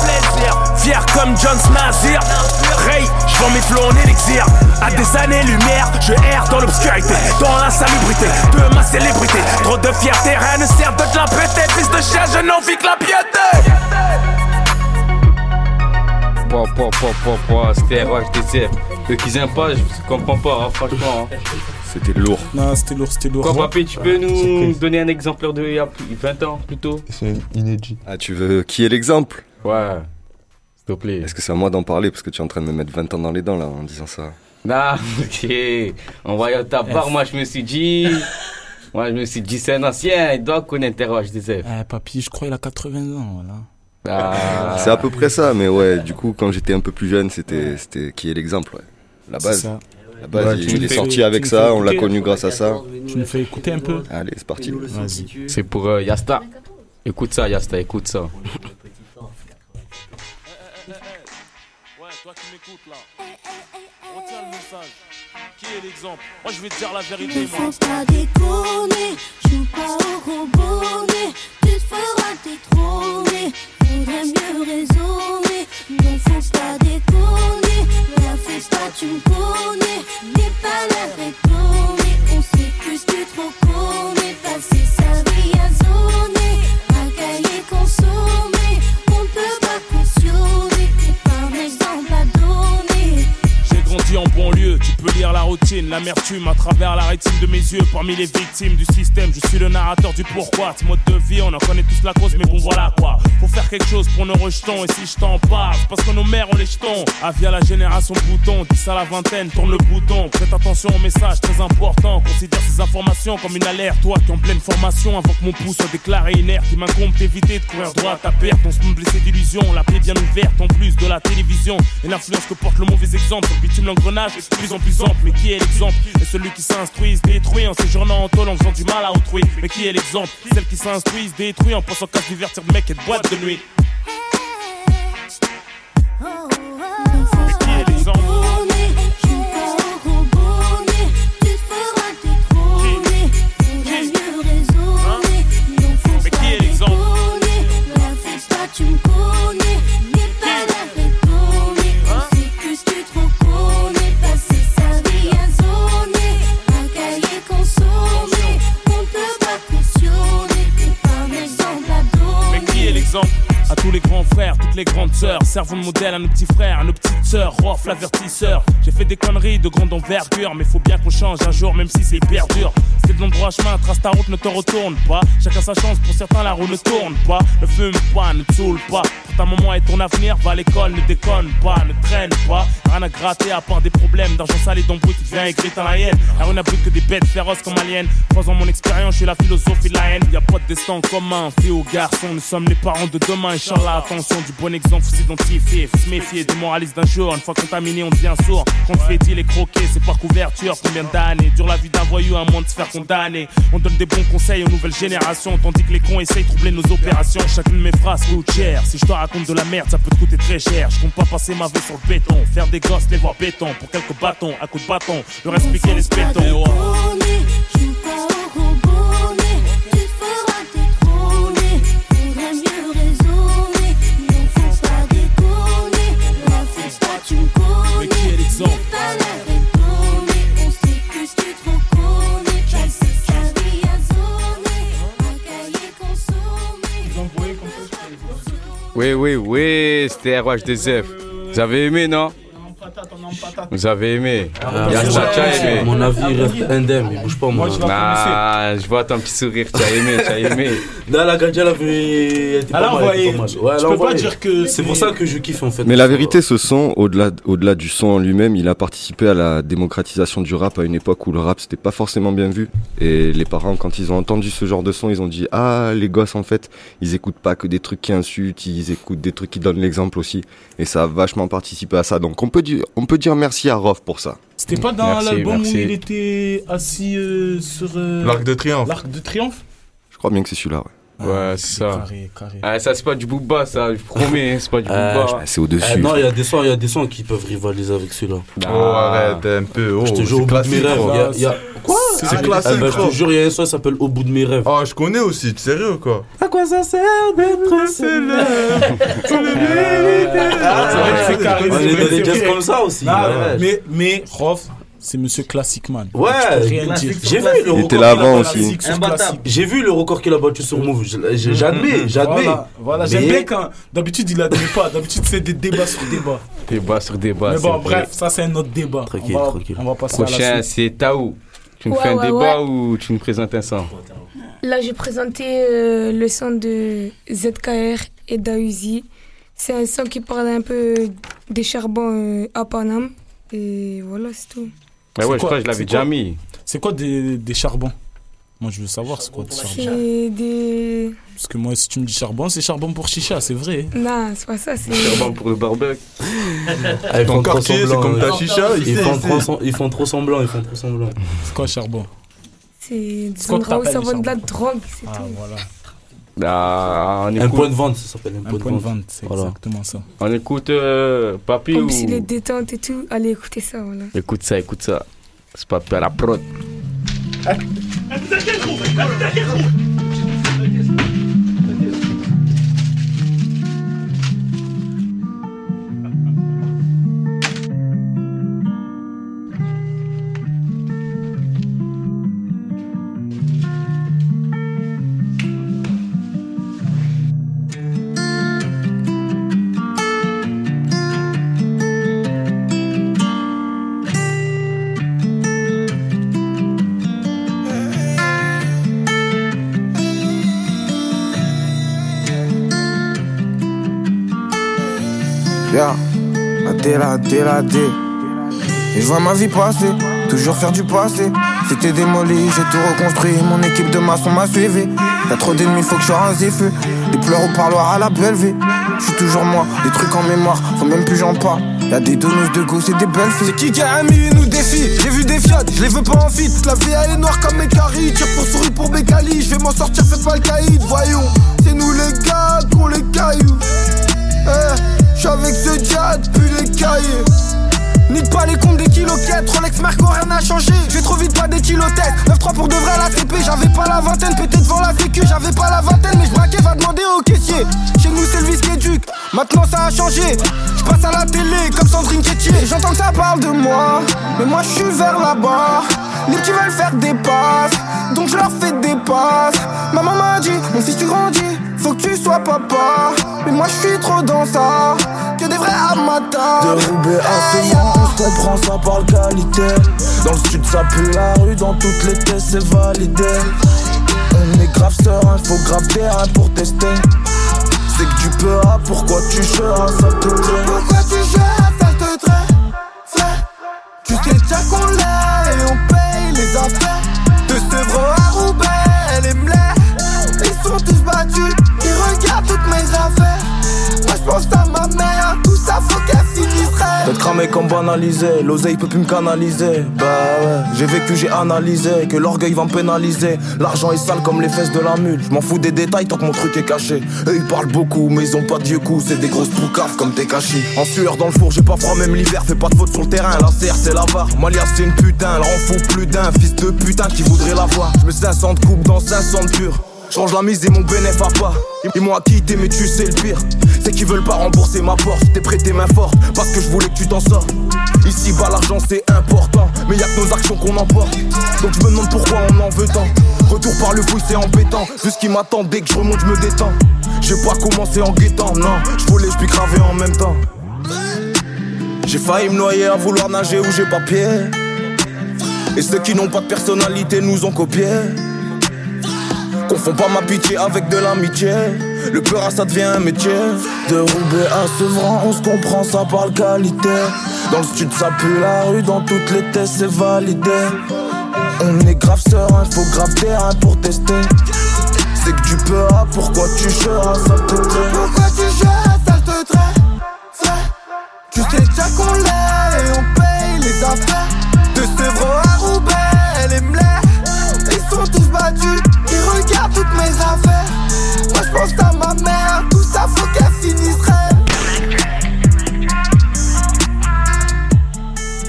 Fier comme John Snazir. Ray, je vends mes flots en élixir. À des années-lumière, je erre dans l'obscurité, dans l'insalubrité de ma célébrité. Trop de fierté, rien ne sert de te la péter. Fils de chien, je n'en vis que la piété. Pouah, pouah, pouah, pouah, pouah, C'était RHDCF. Eux qui aiment pas, je comprends pas, hein, franchement. hein. C'était lourd. Non, c'était lourd, c'était lourd. Quoi, papy, tu peux nous donner un exemplaire de il y a plus- 20 ans plutôt C'est inédit. Ah, tu veux qui est l'exemple? Ouais. S'il te plaît. Est-ce que c'est à moi d'en parler? Parce que tu es en train de me mettre 20 ans dans les dents là en disant ça Ah, ok. En voyant ta barre, moi je me suis dit. Moi je me suis dit, c'est un ancien, il doit connaître RHDCF. Eh, papy, je crois qu'il a 80 ans, voilà. Ah. C'est à peu près ça, mais ouais, du coup, quand j'étais un peu plus jeune, c'était c'était qui est l'exemple, ouais. La C'est base. ça. La base, Ouais, il, est sorti avec ça, on l'a connu grâce à ça. Tu nous fais écouter un peu Allez, c'est parti. Vas-y. C'est pour euh, Yasta. Écoute ça, Yasta, écoute ça. Ouais, toi qui m'écoutes là. Retiens le message. Qui est l'exemple. Moi je vais te dire la vérité, Ne faut pas déconner, joue pas au robonnet, tu te feras détrôner, faudrait mieux raisonner. Ne faut pas déconner, la fais pas, tu me connais, n'aie pas l'air étonné, on sait plus que tu trop connais, passer routine, l'amertume à travers la rétine de mes yeux. Parmi les victimes du système, je suis le narrateur du pourquoi. Ce mode de vie, on en connaît tous la cause, mais bon voilà quoi. Faut faire quelque chose pour nos rejetons. Et si je t'en parle, parce que nos mères ont les jetons. Ah, via la génération bouton, 10 à la vingtaine, tourne le bouton. Prête attention au message très important. Considère ces informations comme une alerte. Toi qui en pleine formation, avant que mon pouce soit déclaré inerte, il m'incombe d'éviter de courir droit à ta perte. On se blessé d'illusion, la plaie bien ouverte en plus de la télévision. Et l'influence que porte le mauvais exemple. Sur l'engrenage est de plus en plus ample. Mais qui est l'exemple? Et celui qui s'instruit se détruit en séjournant en tôle en faisant du mal à autrui. Mais qui est l'exemple? Celle qui s'instruit se détruit en pensant qu'à se divertir. De mec et de boîte de nuit. Mais à tous les grands frères, toutes les grandes sœurs, servons de modèle à nos petits frères, à nos petites sœurs, Rof l'avertisseur. J'ai fait des conneries de grande envergure, mais faut bien qu'on change un jour, même si c'est hyper dur. C'est de l'endroit chemin, trace ta route, ne te retourne pas. Chacun sa chance, pour certains la roue ne tourne pas. Ne fume pas, ne saoule pas. Pour ta maman et ton avenir, va à l'école, ne déconne pas, ne traîne pas. Rien à gratter à part des problèmes d'argent sale et d'embrouille qui vient écrire dans la haine. La rue n'a plus que des bêtes féroces comme aliens. Trois ans mon expérience, je suis la philosophie de la haine. Y a pas de destin commun, fille ou garçon, nous sommes les parents de demain. Inch'Allah, attention, du bon exemple, faut s'identifier, faut se méfier des moralistes d'un jour. Une fois contaminé, on devient sourd. Dit les croquer, c'est par couverture. Combien d'années dure la vie d'un voyou à moins de se faire condamner. On donne des bons conseils aux nouvelles générations, tandis que les cons essayent de troubler nos opérations. Chacune de mes phrases coûte cher. Si je te raconte de la merde, ça peut te coûter très cher. Je compte pas passer ma vie sur le béton. Faire des gosses, les voir béton. Pour quelques bâtons, à coups de bâton. Leur expliquer les spétons. Oui, oui, oui, c'était RH2F. Vous avez aimé, non? Vous avez aimé Ah, as aimé Mon avis il reste indemne, il bouge pas moi. Ah, je vois ton petit sourire, tu as aimé, tu as aimé. Là, la Gadja, elle était pas a mal, elle peux a pas dire que C'est pour ça que je kiffe en fait. Mais la vérité, ce son, au-delà, au-delà du son en lui-même, il a participé à la démocratisation du rap à une époque où le rap c'était pas forcément bien vu. Et les parents, quand ils ont entendu ce genre de son, ils ont dit ah les gosses en fait, ils écoutent pas que des trucs qui insultent, ils écoutent des trucs qui donnent l'exemple aussi. Et ça a vachement participé à ça. Donc on peut dire, on peut dire merci à Rof pour ça. C'était pas dans l'album où il était assis euh, sur. euh, L'Arc de Triomphe. L'Arc de Triomphe? Je crois bien que c'est celui-là. Ouais. Ouais, c'est ça. Carré, carré. Ah, ça, c'est pas du booba, ça, je promets, c'est pas du Euh, booba. c'est au-dessus. Euh, non, il y a des sons, il y a des sons qui peuvent rivaliser avec celui-là. Oh, arrête un peu. Oh, je te jure, au bout de mes classique, rêves. quoi. y a- il y a- Quoi? C'est Ah, classique, ah, bah, Je te jure, il y a un son qui s'appelle Au bout de mes rêves. Oh, je connais aussi, tu sérieux ou quoi? À quoi ça sert d'être célèbre Ah, c'est vrai que c'est carré. On c'est est vrai dans des jazz comme ça aussi. Ah, ouais. Mais, mais Rof, c'est Monsieur Classic Man. Ouais, j'ai vu le Il record. était là qu'il a avant battu. aussi. J'ai vu le record qu'il a battu sur Move. Je- je- J'admets, j'admets. Voilà, j'aime bien quand. D'habitude, il admet pas. D'habitude, c'est des débats sur débats. Débat sur débat. Mais bon, bref, ça, c'est un autre débat. Tranquille, tranquille. On va passer à Prochain, la suite. c'est Taou. Tu nous fais un débat ou tu nous présentes un son? Là, j'ai présenté euh, le son de ZKR et Dausi. C'est un son qui parle un peu des charbons euh, à Paname. Et voilà, c'est tout. Mais ouais, je crois que je l'avais déjà mis. C'est quoi des, des charbons? Moi, je veux savoir c'est quoi des charbons? C'est des. Parce que moi, si tu me dis charbon, c'est charbon pour chicha, c'est vrai. Non, c'est pas ça, c'est. Charbon pour le barbecue. Ah, ils font trop quartier, c'est semblant, comme ta chicha, il Ils font trop sait. sem- ils font trop semblant, ils font trop semblant. C'est quoi charbon? C'est des endroits où ça vend de la drogue, c'est Ah, tout. voilà. Ah, on Un écoute, point de vente, ça s'appelle un Un point de point de vente. vente, c'est Voilà. exactement ça. on écoute euh, Papy En ou... plus, il est détente et tout. Allez écouter ça, voilà. Écoute ça, écoute ça. C'est Papy à la prod. Et je vois ma vie passer, toujours faire du passé. C'était démoli, j'ai tout reconstruit. Mon équipe de maçons m'a suivi. Y'a trop d'ennemis, faut que je un ziffu. Des pleurs au parloir à la belle vie. Je suis toujours moi, des trucs en mémoire, faut même plus j'en parle. Y'a des donneuses de goût, c'est des belles filles. C'est qui qui a un million ou défi J'ai vu des fiat, je les veux pas en fit. La vie elle est noire comme mes caries. Tire pour souris pour mes calis. Je vais m'en sortir, fais pas le caïd. Voyons, c'est nous les gars qu'on les cailloux. Eh, je suis avec ce jet, puis les cahiers. Nique pas les comptes des kiloquettes, Rolex Merco, rien n'a changé. J'ai trop vite pas des kilotètes. 9-3 pour de vrai la CP, j'avais pas la vingtaine, pété devant la sécu, j'avais pas la vingtaine, mais je va demander au caissier. Chez nous c'est le vice qui éduque, maintenant ça a changé. Je passe à la télé comme Sandrine Quétier. J'entends que ça parle de moi, mais moi je suis vers là-bas. Les petits veulent faire des passes, donc je leur fais des passes. Maman m'a dit, mon fils tu grandis, faut que tu sois papa. Mais moi je suis trop dans ça, que des vrais amateurs. De Roubaix à Sémant, on se comprend ça parle qualité. Dans le sud, ça pue la rue, dans toutes les tests, c'est validé. On est grave serein, faut grave terrain pour tester. C'est que tu peux, ah, pourquoi tu seras, ça te plaît? Pourquoi tu gères, ça te Frère, tu sais déjà qu'on l'a et on paye les affaires D'être cramé comme banalisé, l'oseille peut plus me canaliser. Bah ouais, j'ai vécu, j'ai analysé, que l'orgueil va me pénaliser. L'argent est sale comme les fesses de la mule. Je m'en fous des détails tant que mon truc est caché. Eux ils parlent beaucoup, mais ils ont pas de vieux coups. C'est des grosses poucaves comme tes cachis. En sueur dans le four, j'ai pas froid même l'hiver. Fais pas de faute sur le terrain, la serre c'est la barre. Malia c'est une putain, elle rend fou plus d'un. Fils de putain qui voudrait la voir. Je mets 500 de coupe dans 500 de. Change la mise et mon bénéf à pas. Ils m'ont acquitté, mais tu sais le pire. C'est qu'ils veulent pas rembourser ma porte. T'es prêté main forte parce que je voulais que tu t'en sortes. Ici bas, l'argent c'est important. Mais y'a que nos actions qu'on emporte. Donc je me demande pourquoi on en veut tant. Retour par le fouille, c'est embêtant. Vu ce qui m'attend, dès que je remonte, je me détends. J'ai pas commencé en guettant, non. Je volais, je puis craver en même temps. J'ai failli me noyer à vouloir nager où j'ai pas pied. Et ceux qui n'ont pas de personnalité nous ont copié. Confonds pas ma pitié avec de l'amitié. Le peur ça devient un métier. De Roubaix à Sevran, on se comprend, ça parle qualité. Dans le sud, ça pue la rue, dans toutes les tests, c'est validé. On est grave serein, faut grave terrain pour tester. C'est que tu peux, ah, pourquoi tu seras, ça te plaît. Pourquoi tu gères, ça te Frère, tu sais déjà qu'on l'est et on paye les affaires pense à ma mère, tout ça faut qu'elle finisse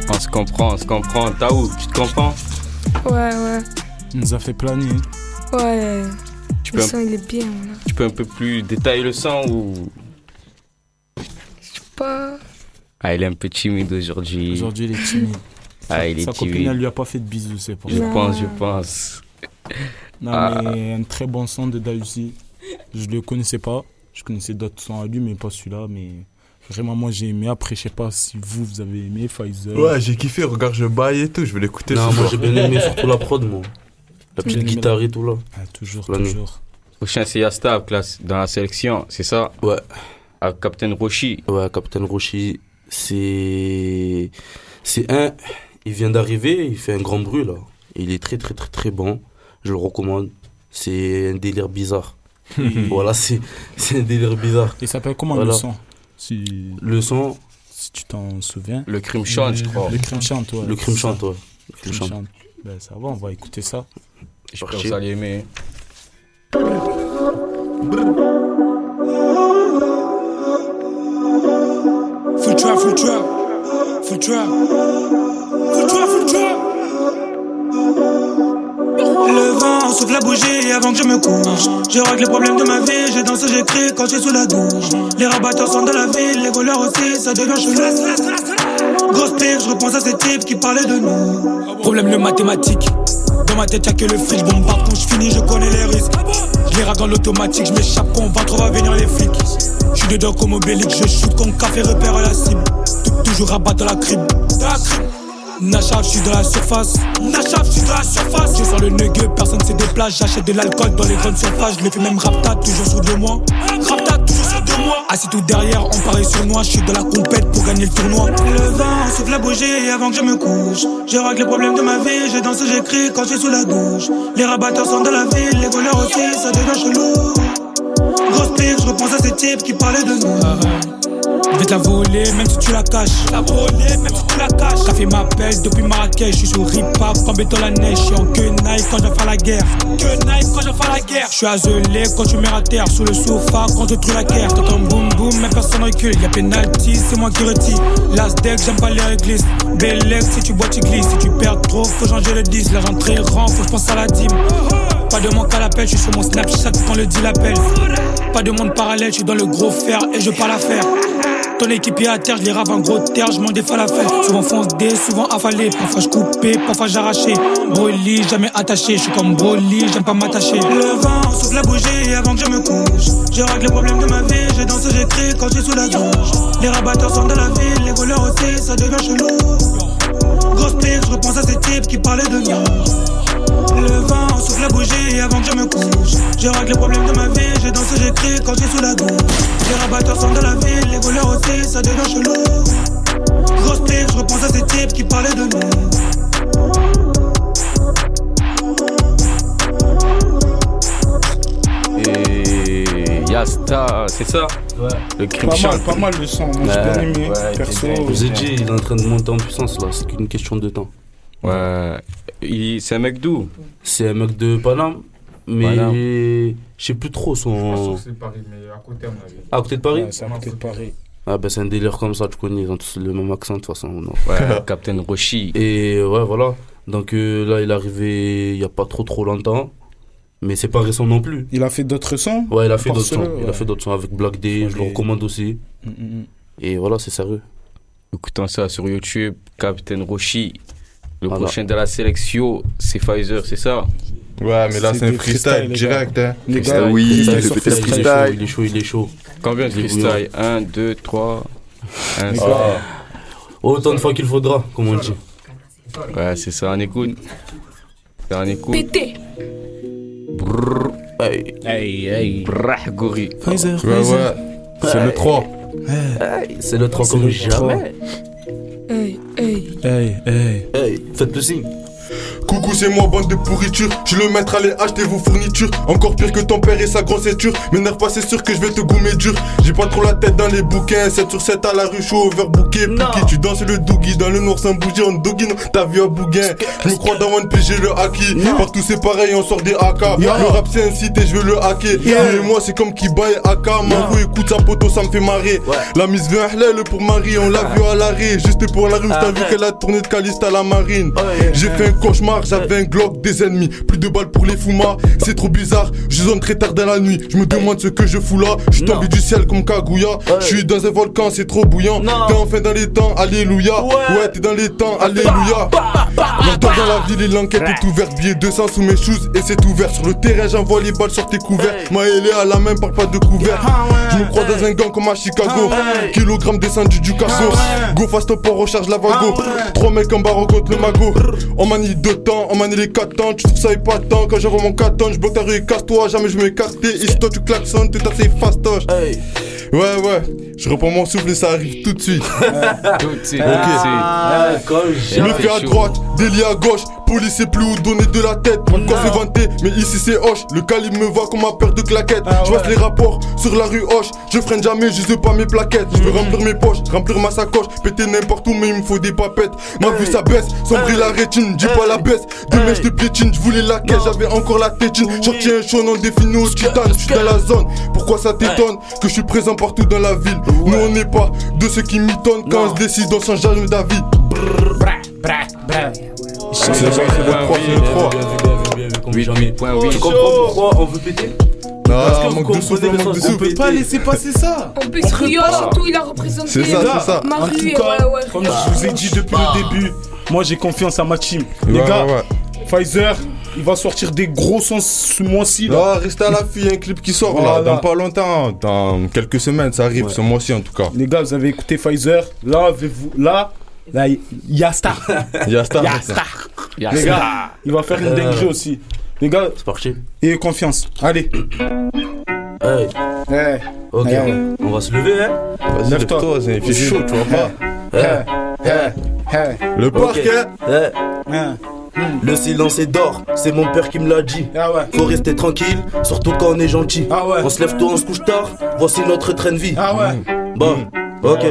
On se comprend, on se comprend. Taou, tu te comprends? Ouais, ouais. Il nous a fait planer. Ouais. Tu le peux- son, il est bien. Là. Tu peux un peu plus détailler le son ou? Pas. Ah, il est un peu timide aujourd'hui. Aujourd'hui, il est timide. Ah, il est Sa copine, elle lui a pas fait de bisous, c'est pour Je ça. pense, je pense. Non, Ah. mais un très bon son de Dahusi. Je le connaissais pas. Je connaissais d'autres sons à lui, mais pas celui-là. Mais vraiment, moi, j'ai aimé. Après, je sais pas si vous, vous avez aimé Pfizer. Ouais, j'ai kiffé, regarde, je baille et tout, je vais l'écouter Non, ce moi j'ai bien aimé surtout la prod, moi. La petite guitare la- et tout là. Ah, toujours, nuit. toujours. Prochain, c'est Yasta classe, dans la sélection, c'est ça? Ouais. Avec Captain Roshi. Ouais, Captain Roshi, c'est. C'est un. Il vient d'arriver, il fait un grand bruit là. Il est très très très très bon. Je le recommande. C'est un délire bizarre. Voilà, c'est c'est un délire bizarre. Il s'appelle comment Voilà. le son? Si... Le son. Si tu t'en souviens. Le crime chante, je crois. Le crime chante, ouais. Le crime ça. ouais. Le crime chante. Ben, ça va, on va écouter ça. Je pense que vous allez aimer. Future, future, future. Le vent souffle la bougie avant que je me couche. Je règle les problèmes de ma vie, j'ai dansé, j'écris quand je sous la douche. Les rabatteurs sont de la ville, les voleurs aussi, ça devient chelou. Grosse pire, je repense à ces types qui parlaient de nous. Problème de mathématiques. Dans ma tête, y'a que le fric, je bombarde quand je finis, je connais les risques. Je les dans l'automatique, je m'échappe quand va trop venir les flics. Je suis dedans comme Obélix, je shoot comme café repère à la cible. Tou- Toujours rabat dans la. Dans la crib. Nachaf, je suis dans la surface. Nachaf, je suis dans la surface. Je sors le nugueux, personne se déplace. J'achète de l'alcool dans les grandes surfaces. Je le fais même rapta, toujours sur deux mois. Rapta, toujours sur deux mois. Assis tout derrière, on parie sur moi, je suis dans la compète pour gagner le tournoi. Le vent souffle la bougie avant que je me couche. Je règle les problèmes de ma vie, j'ai dansé, j'écris quand je suis sous la douche. Les rabatteurs sont dans la ville, les voleurs aussi, ça devient chelou. Grosse pire, je repense à ces types qui parlaient de nous. Je vais te la voler, même si tu la caches. La voler, même si tu la caches. Café m'appelle depuis Marrakech, je suis sur rip-hop, comme béton la neige. Je suis en quenaille quand je faire la guerre. Quenaille quand je faire la guerre. Je suis azelé quand tu mets à terre, sous le sofa quand je trouve la guerre. T'entends boum boum, mais personne recule. Y'a penalty, c'est moi qui retire. Last deck, j'aime pas les réglisses. Belex, si tu bois, tu glisses. Si tu perds trop, faut changer le 10. L'argent très rend, faut que je pense à la dîme. Pas de manque à l'appel, je suis sur mon Snapchat quand le deal appelle. Pas de monde parallèle, je suis dans le gros fer et je parle à faire. Ton équipe est à terre, je les rave en gros terre, je mange des falafels. Souvent foncé, souvent affalé, parfois je coupé, parfois j'arraché. Broly, jamais attaché, je suis comme Broly, j'aime pas m'attacher. Le vent souffle la bougie avant que je me couche. Je règle les problèmes de ma vie, j'ai dansé, j'écris quand je sous la douche. Les rabatteurs sont dans la ville, les voleurs aussi, ça devient chelou. Grosse pire, je repense à ces types qui parlaient de nous. Le vent souffle la bougie avant que je me couche. Je règle les problèmes de ma vie, j'ai dansé, j'écris quand suis sous la douche. Les rabatteurs sont dans la ville, les voleurs aussi, ça devient chelou. Grosse pire, je repense à ces types qui parlaient de nous. Et Yasta, c'est ça Ouais. Le crime Pas mal, chante. pas mal le son. Moi, j'ai bien aimé. Perso. Je vous ai dit, il est en train de monter en puissance là, c'est qu'une question de temps. Ouais. Il- C'est un mec d'où? C'est un mec de Paname, mais je sais plus trop son. C'est Paris, mais à côté, à mon avis. À côté de Paris? Ouais, c'est à côté de Paris. Ah bah c'est un délire comme ça, tu connais, ils ont tous le même accent de toute façon. non Ouais, Captain Roshi. Et ouais, voilà. Donc euh, là, il est arrivé il y a pas trop trop longtemps, mais c'est pas récent non plus. Il a fait d'autres sons? Ouais, il a fait d'autres sons. Il a fait d'autres sons avec Black Day, je le recommande aussi. Mm, mm, mm. Et voilà, c'est sérieux. Écoutons ça sur YouTube, Captain Roshi. Le Voilà. prochain de la sélection, c'est Pfizer, c'est ça Ouais, mais là, c'est un freestyle les direct, gars. hein. Les Freestyle, oui, freestyle freestyle. chaud, il est chaud, il est chaud. Combien de freestyle 1, 2, 3 1, Les Ah. gars, Autant de fois qu'il faudra, comme on dit. Ouais, c'est ça, on écoute. On écoute. Pété. Brrr, Hey, Hey, hey. brrr, gorille. Pfizer, Ouais, ouais. C'est le 3. hey, c'est le 3 C'est comme jamais. Hey, hey. Hey, hey. Hey, faites le signe. Coucou, c'est moi, bande de pourriture. Je le maître, allez acheter vos fournitures. Encore pire que ton père et sa grosse ceinture. M'énerve pas, c'est sûr que je vais te goumer dur. J'ai pas trop la tête dans les bouquins. 7 sur 7 à la rue, chaud, overbooké. Piqué, tu danses le doogie dans le noir sans bouger en doogie. Non, t'as vu un bouguin. Je me crois dans One Piece, j'ai le haki. Partout c'est pareil, on sort des AK. Le rap c'est un site et je veux le hacker. Et moi, c'est comme Kiba et AK. Marou écoute sa poteau, ça me fait marrer. La mise veut un pour Marie, on l'a vu à l'arrêt. Juste pour la rue, t'as vu qu'elle a tourné de Caliste à la marine. J'ai fait un cauchemar, j'avais un Glock, des ennemis. Plus de balles pour les foumas, c'est trop bizarre. Je zone très tard dans la nuit, je me demande ce que je fous là. Je suis tombé du ciel comme Kaguya. Je suis dans un volcan, c'est trop bouillant. T'es enfin dans les temps, alléluia. Ouais, t'es dans les temps, alléluia. Maintenant dans la ville et l'enquête est ouverte. Billet 200 sous mes shoes et c'est ouvert. Sur le terrain, j'envoie les balles sur tes couverts. Moi, elle est à la main, parle pas de couvert. Je me crois dans un gang comme à Chicago. Kilogramme descendu du cargo. Go fast up, on recharge la vago. Trois mecs en bas rencontrent le magot. On manie deux temps, on manie les quatre temps. Tu trouves ça épatant quand j'envoie mon 4 temps. Je bloque ta rue et casse-toi. Jamais je m'écartais. Ici, toi, tu klaxonnes, t'es assez fastoche. Ouais, ouais. Je reprends mon souffle et ça arrive tout de suite. Tout de suite, Ok. tout de suite. Ah, Je me fais à droite, délit à gauche, police sait plus où donner de la tête. Encore se vanter, mais ici c'est Hoche. Le calibre me va comme ma paire de claquettes. je passe les rapports sur la rue Hoche. Je freine jamais, je sais pas mes plaquettes. Je veux remplir mes poches, remplir ma sacoche, péter n'importe où, mais il me faut des papettes. Ma vue ça baisse, sombrer la rétine, dis pas la baisse. Demain je te piétine, je voulais la caisse, j'avais encore la tétine. Sorti un show non défini au titane, je suis dans la zone. Pourquoi ça t'étonne que je suis présent partout dans la ville? Nous on n'est pas de ceux qui mitonnent quand on se décide, on change jamais d'avis. Le c'est le 3, c'est le 3. Tu comprends pourquoi on veut péter Parce que Non, vous manque de souffle, comprenez le manque de sens souffle. péter. Pas laisser passer ça. En plus, Rio, surtout, il a représenté C'est ça, c'est ça. En tout cas, ouais, ouais. comme je vous ai dit depuis le début, moi j'ai confiance à ma team. Les Ouais, gars, ouais, Pfizer, il va sortir des gros sons ce mois-ci. là. Non, restez à la fille, un clip qui sort là, Voilà. dans pas longtemps, dans quelques semaines, ça arrive, ce mois-ci en tout cas. Les gars, vous avez écouté Pfizer. Là, avez-vous, là, là, il y a Star. Yasta. Yasta. Y'a Les gars, il va faire une Euh. dinguerie aussi. Les gars, C'est parti. ayez confiance. Allez. Hey, Ok, Ouais. on va se lever, hein? Vas-y, Lève-toi. c'est- chaud, tu vois pas. Eh, eh. Le Ok. parquet. Eh. Le silence est d'or, c'est mon père qui me l'a dit. Ah ouais. Faut rester tranquille, surtout quand on est gentil. Ah ouais. On se lève tôt, on se couche tard, voici notre train de vie. Ah ouais. Bon, ok.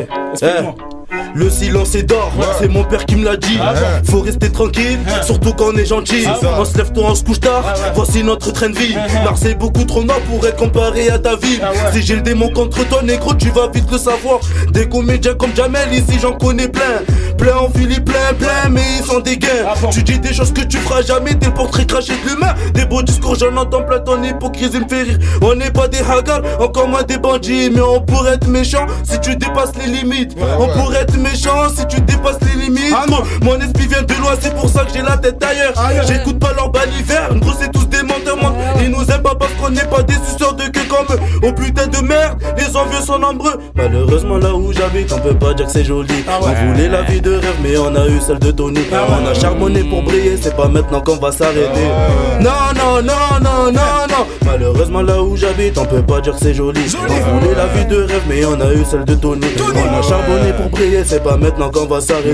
Le silence est d'or, c'est mon père qui me l'a dit. Ah ouais. Faut rester tranquille, surtout quand on est gentil. On se lève tôt, on se couche tard, voici notre train de vie. Marseille beaucoup trop noir pour être comparé à ta ville. Ah. Si j'ai le démon contre toi, négro, tu vas vite le savoir. Des comédiens comme Jamel, ici j'en connais plein. Plein en Philly, plein, plein, mais ils sont des gains. Ah bon. Tu dis des choses que tu feras jamais, t'es le portrait craché de l'humain. Des beaux discours, j'en entends plein, ton hypocrisie me fait rire. On n'est pas des hagards, encore moins des bandits, mais on pourrait être méchant si tu dépasses les limites. on pourrait être méchant si tu dépasses les limites. Ah non. Mon esprit vient de loin, c'est pour ça que j'ai la tête ailleurs. J'écoute pas leur baliver, gros c'est tous des menteurs, moi. Ils nous aiment pas parce qu'on n'est pas des suceurs de queue comme eux. Oh putain de merde, les envieux sont nombreux. Malheureusement là où j'habite, on peut pas dire que c'est joli. Ah. On voulait la vie de rêve, mais on a eu celle de Tony. Ah. On a charbonné pour briller, c'est pas maintenant qu'on va s'arrêter. Non, non, non, non, non, non. Malheureusement là où j'habite, on peut pas dire que c'est joli. On voulait la vie de rêve, mais on a eu celle de Tony. On a charbonné pour briller, c'est pas maintenant qu'on va s'arrêter.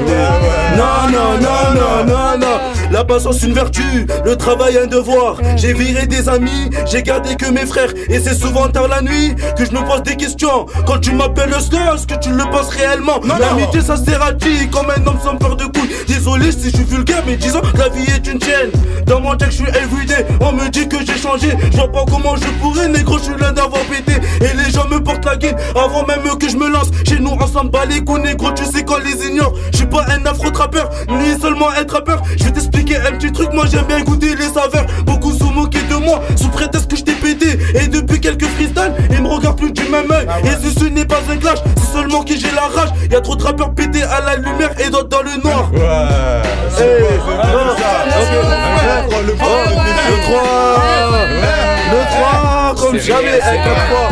Non, non, non, non, non, non. La patience une vertu, le travail un devoir. J'ai viré des amis, j'ai gardé que mes frères. Et c'est souvent tard la nuit que je me pose des questions. Quand tu m'appelles le slur, est-ce que tu le penses réellement? L'amitié ça sert à qui Comme un homme sans peur de couilles. Désolé si je suis vulgaire, mais disons la vie est une chaîne. Dans mon deck, je suis everyday. On me dit que j'ai changé. Je vois pas comment je pourrais, négro, je suis l'un d'avoir pété. Et les gens me portent la guine avant même que je me lance. Chez nous, ensemble, bat les coups, négro, tu sais qu'on les ignore. Je suis pas un afro-trappeur, ni seulement un trappeur. Je vais t'expliquer un petit truc, moi j'aime bien goûter les saveurs. Beaucoup se moquaient de moi, sous prétexte que je t'ai pété. Et depuis quelques freestyles, ils me regardent plus du même œil. Et ceci n'est pas un clash, c'est seulement que j'ai la rage. Y a trop de rappeurs pétés à la lumière et d'autres dans le noir. Ouais. Hey, non, ok, Le le 3, le 3, comme C'est jamais, c'est un 4 fois.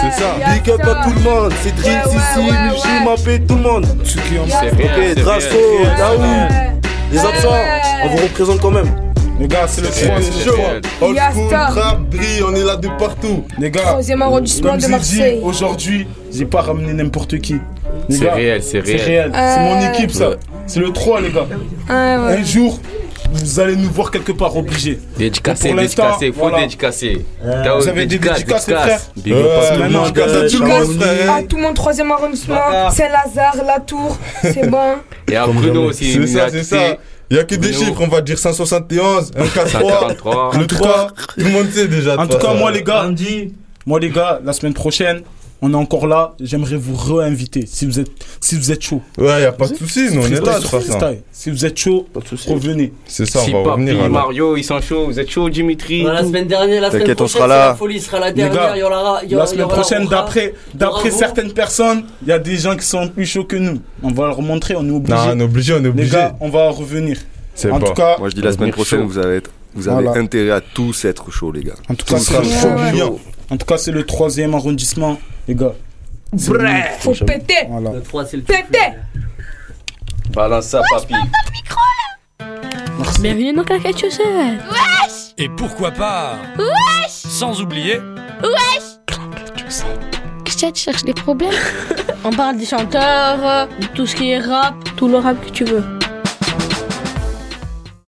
C'est ça. Big up à tout le monde, c'est Drill, Sissi, Milchi, Mappé, tout le monde. C'est Ok, c'est Drasso. Daou, les absents, on vous représente quand même. Les gars, c'est le C'est 3, chaud. c'est le 3. Old school, trap, drill, on est là de partout. Les gars, Troisième arrondissement comme de j'ai dit, Marseille. aujourd'hui, j'ai pas ramené n'importe qui. C'est réel, c'est C'est réel. réel. C'est mon Euh. équipe, ça. C'est le 3, les gars. Ah. Un jour, vous allez nous voir quelque part obligés. Dédicacé, dédicacé, faut voilà. dédicacer. Vous avez des dédicaces, les frères Big up Ouais, à tout le monde. dédicace à tout le monde, frère. à tout mon troisième arrondissement, Saint-Lazare, La Tour, c'est bon. Et à Bruno aussi. C'est ça, c'est ça. Il y a que des Bruno. chiffres, on va dire 171, 143, 143. le 3. Tout le monde sait déjà. En tout cas, moi, les gars, moi, les gars, la semaine prochaine, on est encore là. J'aimerais vous réinviter si vous êtes, si vous êtes chaud. Ouais, y a pas de soucis, nous on est là façon. Freestyle. Si vous êtes chaud, revenez. C'est ça, Si on va Papi, revenir. alors. Mario, ils sont chauds. Vous êtes chauds, Dimitri Voilà, la semaine dernière, la semaine T'inquiète, on prochaine, sera c'est là. la folie, sera la Les dernière. gars, il y aura, il y aura, La semaine aura prochaine, d'après, d'après certaines personnes, il y a des gens qui sont plus chauds que nous. On va leur montrer, on est obligé. Non, on est obligé, on est Les obligé. gars, on va revenir. C'est En bon. tout cas, Moi je dis la semaine prochaine, chaud. vous avez, être- vous avez Voilà. intérêt à tous être chauds, les gars. tout cas, c'est le, en tout cas, c'est le troisième arrondissement, les gars. C'est le- Faut péter, Voilà. Le 3, c'est le péter. Balance ça, Papi. Bienvenue dans Claquette Chaussette. Et pourquoi pas Wesh Sans oublier Wesh Claquette Chaussette. Qu'est-ce que tu cherches des problèmes On parle des chanteurs, de tout ce qui est rap, tout le rap que tu veux.